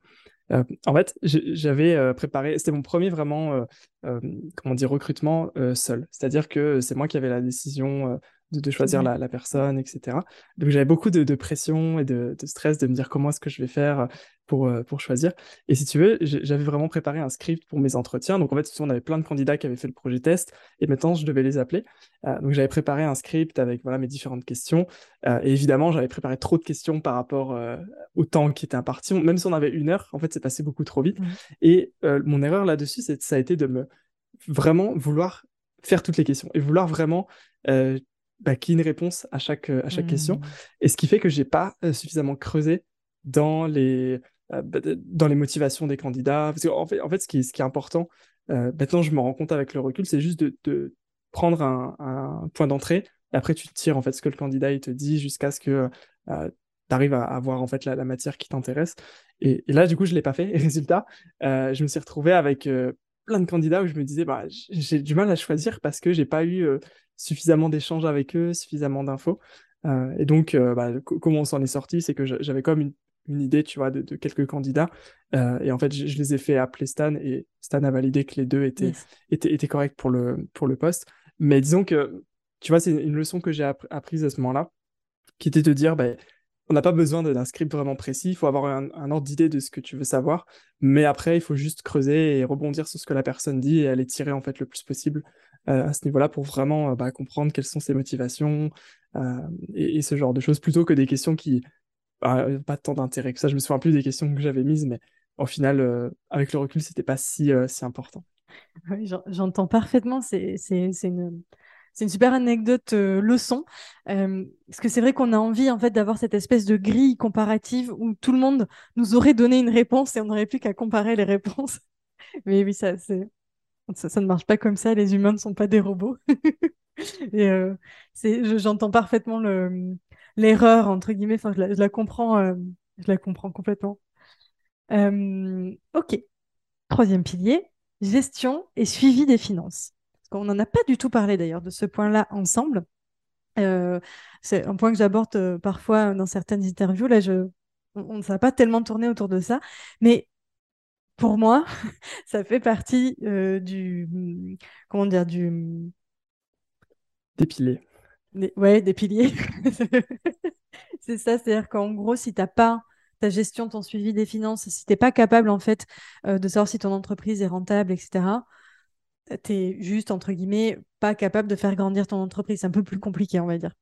Euh, en fait, j'avais préparé, c'était mon premier vraiment, comment dire, recrutement seul. C'est-à-dire que c'est moi qui avais la décision de, choisir la, personne, etc. Donc j'avais beaucoup de, pression et de, stress de me dire comment est-ce que je vais faire pour, euh, pour choisir. Et si tu veux, j'avais vraiment préparé un script pour mes entretiens. Donc en fait, on avait plein de candidats qui avaient fait le projet test et maintenant je devais les appeler. Euh, donc j'avais préparé un script avec voilà, mes différentes questions. Euh, et évidemment, j'avais préparé trop de questions par rapport au temps qui était imparti. Même si on avait une heure, en fait, c'est passé beaucoup trop vite. Mmh. Et mon erreur là-dessus, ça a été de me vraiment vouloir faire toutes les questions et vouloir vraiment bah, qu'il y ait une réponse à chaque, à chaque question. Mmh. Et ce qui fait que j'ai pas suffisamment creusé dans les, euh, bah, dans les motivations des candidats. Parce qu'en fait, en fait ce, qui, ce qui est important, euh, maintenant je me rends compte avec le recul, c'est juste de, de prendre un, un point d'entrée. Et après, tu tires en fait ce que le candidat il te dit jusqu'à ce que euh, tu arrives à avoir en fait la, la matière qui t'intéresse. Et, et, là, du coup, je l'ai pas fait. Et résultat, euh, je me suis retrouvé avec euh, plein de candidats où je me disais, bah, j'ai du mal à choisir parce que j'ai pas eu suffisamment d'échanges avec eux, suffisamment d'infos. et donc, bah, comment on s'en est sorti, c'est que j'avais comme une une idée, tu vois, de, quelques candidats. Euh, et en fait, je, les ai fait appeler Stan et Stan a validé que les deux étaient, étaient, étaient, corrects pour le, pour le poste. Mais disons que, tu vois, c'est une leçon que j'ai apprise à ce moment-là, qui était de dire, bah, on n'a pas besoin d'un script vraiment précis, il faut avoir un, ordre d'idée de ce que tu veux savoir, mais après, il faut juste creuser et rebondir sur ce que la personne dit et aller tirer en fait le plus possible euh, à ce niveau-là pour vraiment bah, comprendre quelles sont ses motivations euh, et, ce genre de choses, plutôt que des questions qui pas, pas tant d'intérêt que ça. Je me souviens plus des questions que j'avais mises, mais au final, euh, avec le recul, c'était pas si, euh, si important. Oui, j'entends parfaitement. C'est une, une super anecdote euh, leçon. parce que c'est vrai qu'on a envie en fait d'avoir cette espèce de grille comparative où tout le monde nous aurait donné une réponse et on n'aurait plus qu'à comparer les réponses. Mais oui, ça, ne marche pas comme ça. Les humains ne sont pas des robots. Euh, j'entends parfaitement le, l'erreur, entre guillemets. Enfin, je la, comprends, euh, je la comprends complètement. Euh, ok. Troisième pilier, gestion et suivi des finances. On n'en a pas du tout parlé d'ailleurs de ce point-là ensemble. c'est un point que j'aborde parfois dans certaines interviews. Là, je, on ne va pas tellement tourner autour de ça. Mais pour moi, ça fait partie du. Comment dire du, Des piliers. ouais, des piliers. c'est ça, c'est-à-dire qu'en gros, si tu n'as pas ta gestion, ton suivi des finances, si tu n'es pas capable en fait de savoir si ton entreprise est rentable, etc., tu es juste, entre guillemets, pas capable de faire grandir ton entreprise. C'est un peu plus compliqué, on va dire.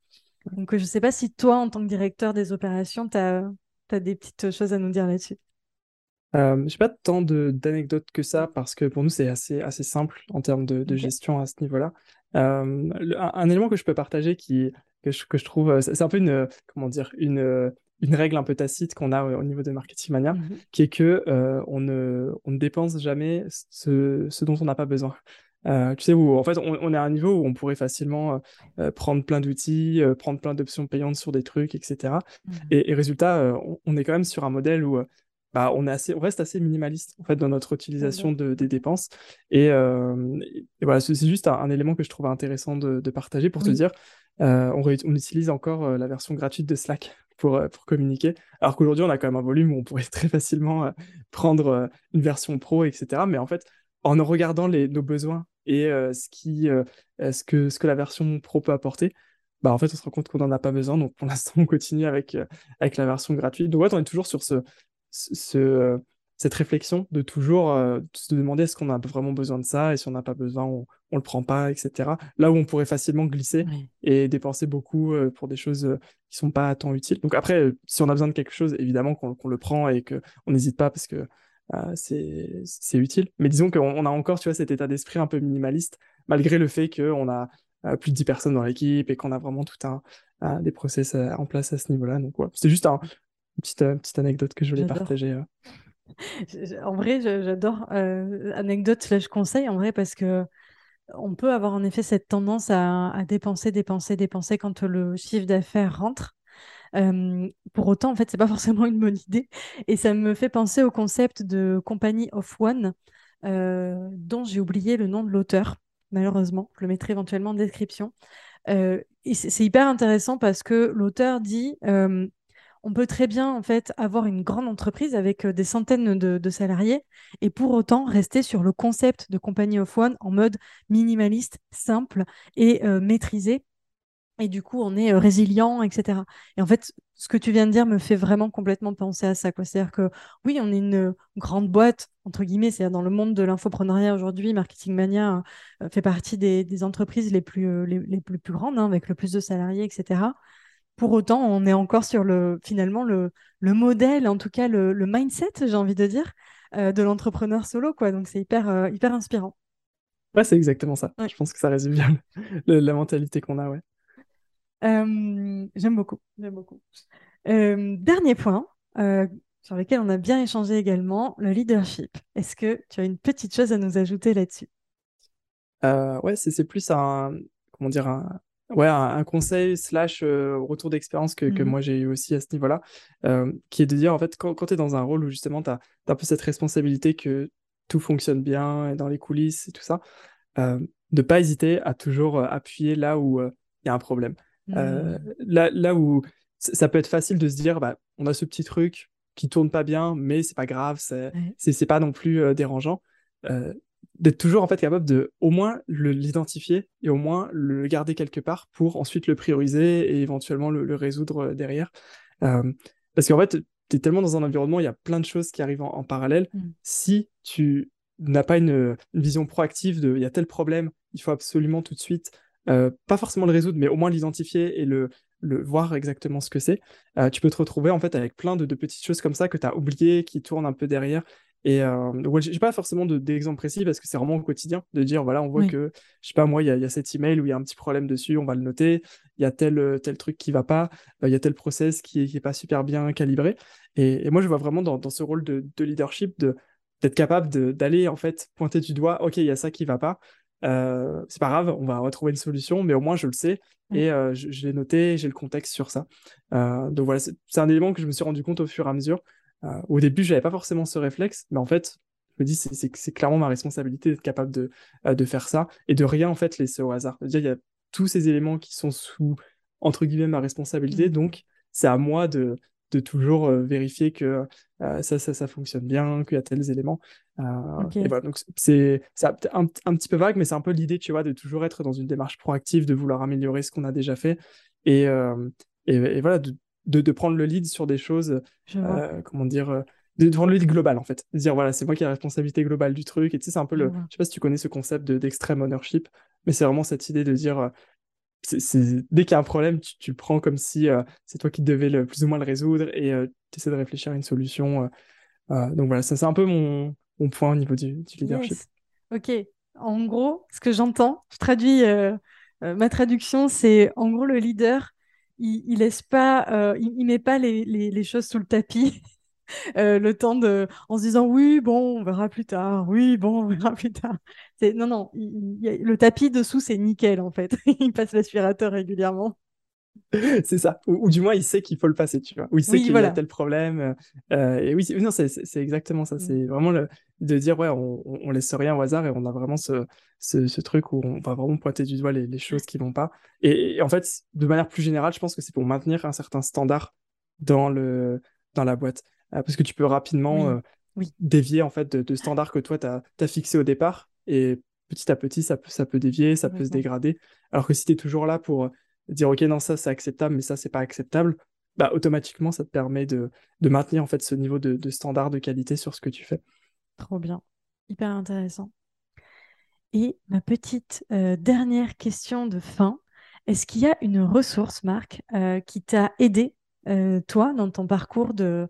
Donc, je ne sais pas si toi, en tant que directeur des opérations, tu as des petites choses à nous dire là-dessus euh, Je n'ai pas tant d'anecdotes que ça parce que pour nous, c'est assez, assez simple en termes de, gestion à ce niveau-là. Euh, un, élément que je peux partager qui, que, je, que je trouve, c'est un peu une, comment dire, une, une règle un peu tacite qu'on a au niveau de Marketing Mania, mmh qui est que on, ne, on ne dépense jamais ce, ce dont on n'a pas besoin. Euh, tu sais, où en fait, on, est à un niveau où on pourrait facilement euh, euh, prendre plein d'outils, prendre plein d'options payantes sur des trucs, etc. Mmh. Et, résultat, on, est quand même sur un modèle où bah, on, est assez, on reste assez minimaliste en fait, dans notre utilisation de, des dépenses. Et, voilà, c'est juste un, élément que je trouve intéressant de, partager pour te dire, on, on, utilise encore la version gratuite de Slack pour, pour communiquer. Alors qu'aujourd'hui, on a quand même un volume où on pourrait très facilement prendre une version pro, etc. Mais en fait, en regardant nos besoins et euh, ce, qui, euh, ce, que, ce que la version pro peut apporter, bah, en fait, on se rend compte qu'on n'en a pas besoin. Donc, pour l'instant, on continue avec, euh, avec la version gratuite. Donc, ouais, on est toujours sur ce, cette réflexion de toujours se demander est-ce qu'on a vraiment besoin de ça et si on n'a pas besoin, on ne le prend pas, etc. Là où on pourrait facilement glisser et dépenser beaucoup pour des choses qui sont pas tant utiles. Donc, après, si on a besoin de quelque chose, évidemment qu'on le prend et qu'on n'hésite pas parce que euh, c'est utile. Mais disons qu'on a encore, tu vois, cet état d'esprit un peu minimaliste, malgré le fait qu'on a euh, plus de 10 personnes dans l'équipe et qu'on a vraiment tout un, des process euh, en place à ce niveau-là. Donc, ouais, c'est juste un, une petite, petite anecdote que je voulais partager. En vrai, j'adore anecdote slash conseil, en vrai, parce que on peut avoir en effet cette tendance à, à dépenser, dépenser, dépenser quand le chiffre d'affaires rentre pour autant, en fait, c'est pas forcément une bonne idée. Et ça me fait penser au concept de Company of One, euh, dont j'ai oublié le nom de l'auteur, malheureusement. Je le mettrai éventuellement en description. Euh, c'est hyper intéressant parce que l'auteur dit on peut très bien en fait avoir une grande entreprise avec des centaines de, salariés et pour autant rester sur le concept de Company of One en mode minimaliste, simple et maîtrisé et du coup on est euh, résilient, etc. Et en fait, ce que tu viens de dire me fait vraiment complètement penser à ça. C'est-à-dire que oui, on est une grande boîte, entre guillemets, c'est-à-dire dans le monde de l'infoprenariat aujourd'hui, Marketing Mania euh, fait partie des, entreprises les plus, euh, les, grandes, hein, avec le plus de salariés, etc. Pour autant, on est encore sur le, finalement le, le modèle, en tout cas le, mindset, j'ai envie de dire, de l'entrepreneur solo. Quoi. Donc c'est hyper, hyper inspirant. Ouais, c'est exactement ça. Je pense que ça résume bien la mentalité qu'on a, ouais. Euh, j'aime beaucoup, j'aime beaucoup. Euh, dernier point euh, sur lequel on a bien échangé également, le leadership. Est-ce que tu as une petite chose à nous ajouter là-dessus? Ouais, c'est plus un, comment dire, un, ouais, un, conseil slash retour d'expérience que, que, mmh moi j'ai eu aussi à ce niveau-là, qui est de dire en fait quand, quand tu es dans un rôle où justement tu as, un peu cette responsabilité que tout fonctionne bien et dans les coulisses et tout ça, de pas hésiter à toujours appuyer là où il y a un problème. Euh, mmh. là, là où ça peut être facile de se dire, bah, on a ce petit truc qui tourne pas bien, mais c'est pas grave, c'est pas non plus euh, dérangeant. Euh, d'être toujours en fait capable de au moins l'identifier et au moins le garder quelque part pour ensuite le prioriser et éventuellement le, résoudre derrière. parce qu'en fait, tu es tellement dans un environnement, il y a plein de choses qui arrivent en, parallèle. Mmh. Si tu n'as pas une, une, vision proactive de il y a tel problème, il faut absolument tout de suite euh, pas forcément le résoudre, mais au moins l'identifier et le, le voir exactement ce que c'est, euh, tu peux te retrouver en fait avec plein de, petites choses comme ça que tu as oubliées, qui tournent un peu derrière. Et euh, ouais, j'ai pas forcément d'exemple précis parce que c'est vraiment au quotidien de dire voilà, on voit que, je sais pas, moi, il y, y, a cet email où il y a un petit problème dessus, on va le noter, il y a tel, tel truc qui va pas, il y a tel process qui est, pas super bien calibré. Et, moi, je vois vraiment dans, dans ce rôle de, de leadership de d'être capable d'aller en fait pointer du doigt, ok, il y a ça qui va pas, euh, c'est pas grave, on va retrouver une solution, mais au moins je le sais et euh, je, l'ai noté, j'ai le contexte sur ça. Euh, donc voilà, c'est un élément que je me suis rendu compte au fur et à mesure. Au début, j'avais pas forcément ce réflexe, mais en fait, je me dis c'est clairement ma responsabilité d'être capable de, de faire ça et de rien en fait laisser au hasard. il y a tous ces éléments qui sont sous entre guillemets ma responsabilité, mmh. donc c'est à moi de, de toujours vérifier que ça, ça, ça fonctionne bien, qu'il y a tels éléments. Et voilà, donc c'est un, un, petit peu vague, mais c'est un peu l'idée, tu vois, de toujours être dans une démarche proactive, de vouloir améliorer ce qu'on a déjà fait et, et, voilà, de, de, prendre le lead sur des choses, comment dire, de prendre le lead global en fait, de dire voilà, c'est moi qui ai la responsabilité globale du truc. Et tu sais, c'est un peu le, je sais pas si tu connais ce concept d'extreme ownership, mais c'est vraiment cette idée de dire dès qu'il y a un problème, tu, le prends comme si euh, c'est toi qui devais le, plus ou moins le résoudre et euh, tu essaies de réfléchir à une solution. Euh, donc voilà, ça c'est un peu mon, mon, point au niveau du, leadership. Ok, en gros, ce que j'entends, je traduis ma traduction, c'est en gros le leader, il, il laisse pas, il, il, met pas les, les, choses sous le tapis. Euh, le temps de, en se disant oui, bon, on verra plus tard, oui, bon, on verra plus tard. Non, non, le tapis dessous, c'est nickel en fait. il passe l'aspirateur régulièrement. c'est ça. Ou, du moins, il sait qu'il faut le passer, tu vois. Ou il sait qu'il y a tel problème. Euh, et oui, non, c'est, exactement ça. Mm. C'est vraiment le, de dire, ouais, on, on, laisse rien au hasard et on a vraiment ce, ce, truc où on va vraiment pointer du doigt les, choses qui vont pas. Et, en fait, de manière plus générale, je pense que c'est pour maintenir un certain standard dans, le, dans la boîte. Euh, parce que tu peux rapidement euh, dévier en fait de, standards que toi, tu as, fixé au départ. Et petit à petit, ça peut, ça peut dévier, ça peut se dégrader. Alors que si tu es toujours là pour dire, OK, non, ça, c'est acceptable, mais ça, c'est pas acceptable, bah, automatiquement, ça te permet de, maintenir en fait ce niveau de, standard de qualité sur ce que tu fais. Trop bien. Hyper intéressant. Et ma petite euh, dernière question de fin. Est-ce qu'il y a une ressource, Marc, qui t'a aidé, toi, dans ton parcours de,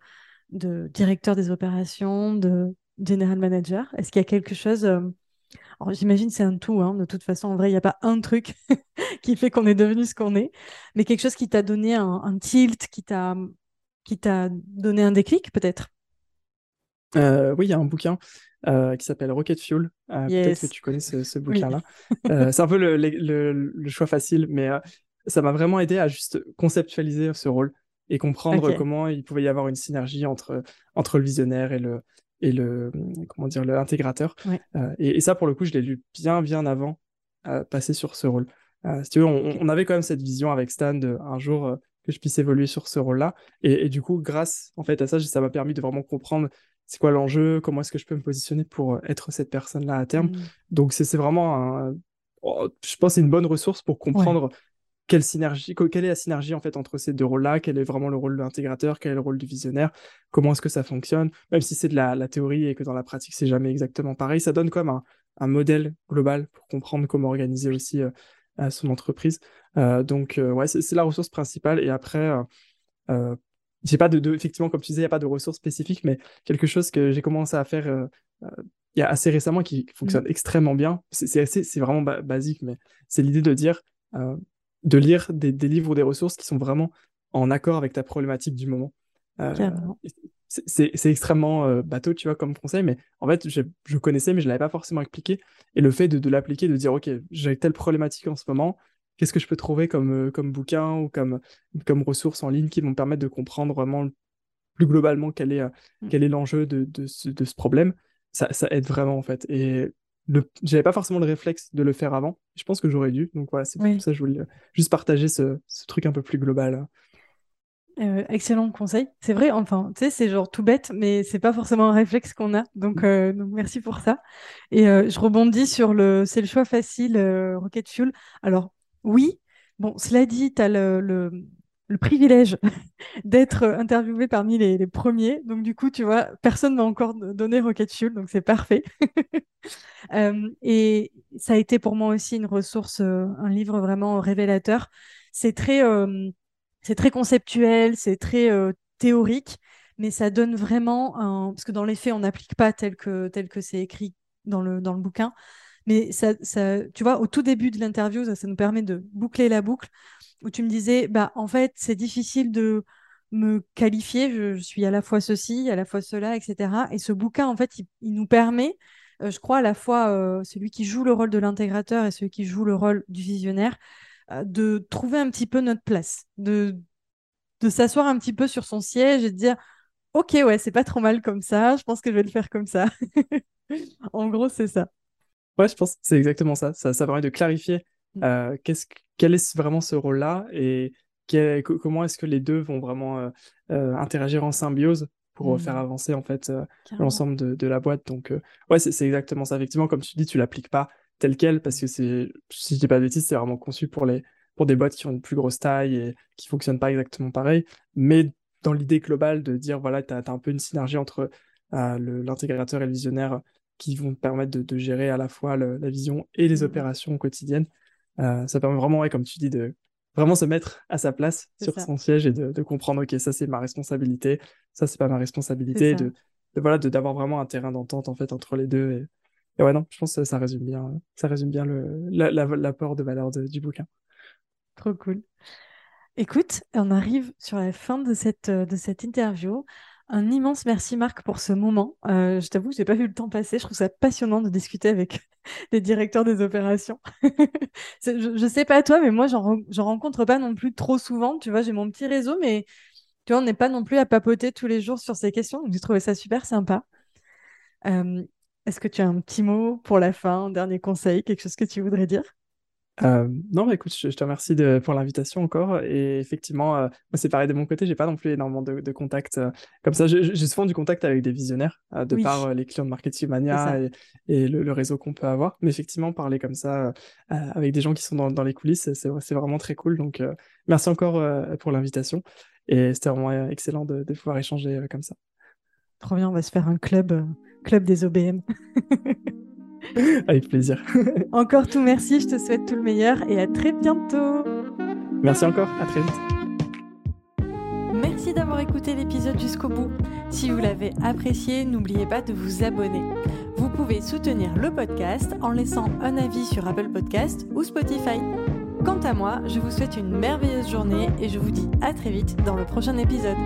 de directeur des opérations, de general manager? Est-ce qu'il y a quelque chose euh, Alors j'imagine c'est un tout, hein, de toute façon, en vrai, il n'y a pas un truc qui fait qu'on est devenu ce qu'on est, mais quelque chose qui t'a donné un, tilt, qui t'a qui t'a donné un déclic peut-être? Euh, Oui, il y a un bouquin euh, qui s'appelle Rocket Fuel. Peut-être que tu connais ce, bouquin-là. c'est un peu le, le, choix facile, mais ça m'a vraiment aidé à juste conceptualiser ce rôle et comprendre comment il pouvait y avoir une synergie entre, entre le visionnaire et le, et le comment dire l'intégrateur. Euh, et, ça, pour le coup, je l'ai lu bien, bien avant euh, passer sur ce rôle. Euh, si tu veux, on, avait quand même cette vision avec Stan de un jour que je puisse évoluer sur ce rôle-là. Et, du coup, grâce en fait à ça, ça m'a permis de vraiment comprendre c'est quoi l'enjeu, comment est-ce que je peux me positionner pour être cette personne-là à terme. Mmh. Donc c'est vraiment un, oh, je pense c'est une bonne ressource pour comprendre quelle synergie, quelle est la synergie en fait entre ces deux rôles-là, quel est vraiment le rôle de l'intégrateur, quel est le rôle du visionnaire, comment est-ce que ça fonctionne, même si c'est de la, théorie et que dans la pratique c'est jamais exactement pareil, ça donne comme un, un modèle global pour comprendre comment organiser aussi euh, euh, son entreprise. Euh, donc ouais, c'est la ressource principale et après, j'ai pas de, effectivement comme tu disais, il n'y a pas de ressources spécifiques, mais quelque chose que j'ai commencé à faire il y a assez récemment qui fonctionne mmh. extrêmement bien. C'est c'est vraiment basique, mais c'est l'idée de dire de lire des, livres ou des ressources qui sont vraiment en accord avec ta problématique du moment. Euh, c'est extrêmement euh, bateau, tu vois, comme conseil, mais en fait, je, connaissais, mais je ne l'avais pas forcément appliqué. Et le fait de, l'appliquer, de dire, OK, j'ai telle problématique en ce moment, qu'est-ce que je peux trouver comme, euh, comme bouquin ou comme, comme ressources en ligne qui vont me permettre de comprendre vraiment plus globalement quel est, mm. quel est l'enjeu de, de, ce, de, ce, problème, ça, ça aide vraiment, en fait. Et j'avais pas forcément le réflexe de le faire avant. Je pense que j'aurais dû. Donc voilà, c'est pour ça que je voulais juste partager ce, truc un peu plus global. Euh, excellent conseil. C'est vrai, enfin, tu sais, c'est genre tout bête, mais c'est pas forcément un réflexe qu'on a. Donc, euh, donc merci pour ça. Et euh, je rebondis sur le, c'est le choix facile, Rocket Fuel. Alors, oui, bon, cela dit, tu as le, le privilège d'être interviewé parmi les, premiers. Donc, du coup, tu vois, personne m'a encore donné Rocket Fuel, donc c'est parfait. Euh, et ça a été pour moi aussi une ressource, euh, un livre vraiment révélateur. C'est très, euh, c'est très conceptuel, c'est très théorique, mais ça donne vraiment un... Parce que dans les faits, on n'applique pas tel que, tel que c'est écrit dans le, dans le bouquin. Mais ça, tu vois, au tout début de l'interview, ça, nous permet de boucler la boucle où tu me disais, bah, en fait, c'est difficile de me qualifier, je, suis à la fois ceci, à la fois cela, etc. Et ce bouquin, en fait, il, nous permet je crois à la fois celui qui joue le rôle de l'intégrateur et celui qui joue le rôle du visionnaire, de trouver un petit peu notre place, de, de s'asseoir un petit peu sur son siège et de dire Ok, ouais, c'est pas trop mal comme ça, je pense que je vais le faire comme ça. en gros, c'est ça. Ouais, je pense que c'est exactement ça. ça. Ça permet de clarifier mm. euh, qu'est-ce, quel est vraiment ce rôle-là et comment est-ce que les deux vont vraiment euh, euh, interagir en symbiose pour faire mm. avancer en fait l'ensemble de, de, la boîte. Donc, ouais, c'est, exactement ça. Effectivement, comme tu dis, tu l'appliques pas tel quel parce que c'est, si je dis pas de bêtises, c'est vraiment conçu pour les pour des boîtes qui ont une plus grosse taille et qui fonctionnent pas exactement pareil. Mais dans l'idée globale de dire, voilà, tu as, un peu une synergie entre euh, l'intégrateur et le visionnaire qui vont te permettre de, gérer à la fois la vision et les mmh. opérations quotidiennes. Euh, ça permet vraiment, comme tu dis, de vraiment se mettre à sa place sur son siège et de, comprendre, OK, ça c'est ma responsabilité, ça c'est pas ma responsabilité, de, voilà, d'avoir vraiment un terrain d'entente en fait entre les deux. Et, ouais, non, je pense que ça résume bien, ça résume bien l'apport de valeur du bouquin. Trop cool. Écoute, on arrive sur la fin de cette, euh, de cette interview. Un immense merci Marc pour ce moment. Euh, je t'avoue que j'ai pas vu le temps passer. Je trouve ça passionnant de discuter avec les directeurs des opérations. je, je sais pas toi, mais moi j'en, rencontre pas non plus trop souvent. Tu vois, j'ai mon petit réseau, mais tu vois, on n'est pas non plus à papoter tous les jours sur ces questions. Donc j'ai trouvé ça super sympa. Euh, est-ce que tu as un petit mot pour la fin, un dernier conseil, quelque chose que tu voudrais dire? Euh, non, bah écoute, je, te remercie de, pour l'invitation encore. Et effectivement, euh, c'est pareil de mon côté, j'ai pas non plus énormément de, de contacts euh, comme ça. J'ai souvent du contact avec des visionnaires, de par les clients de Marketing Mania et, et le, réseau qu'on peut avoir. Mais effectivement, parler comme ça avec des gens qui sont dans, dans les coulisses, c'est vraiment très cool. Donc, merci encore pour l'invitation. Et c'était vraiment excellent de, de pouvoir échanger comme ça. Trop bien, on va se faire un club, club des OBM. Avec plaisir. encore tout merci, je te souhaite tout le meilleur et à très bientôt. Merci encore, à très vite. Merci d'avoir écouté l'épisode jusqu'au bout. Si vous l'avez apprécié, n'oubliez pas de vous abonner. Vous pouvez soutenir le podcast en laissant un avis sur Apple Podcast ou Spotify. Quant à moi, je vous souhaite une merveilleuse journée et je vous dis à très vite dans le prochain épisode.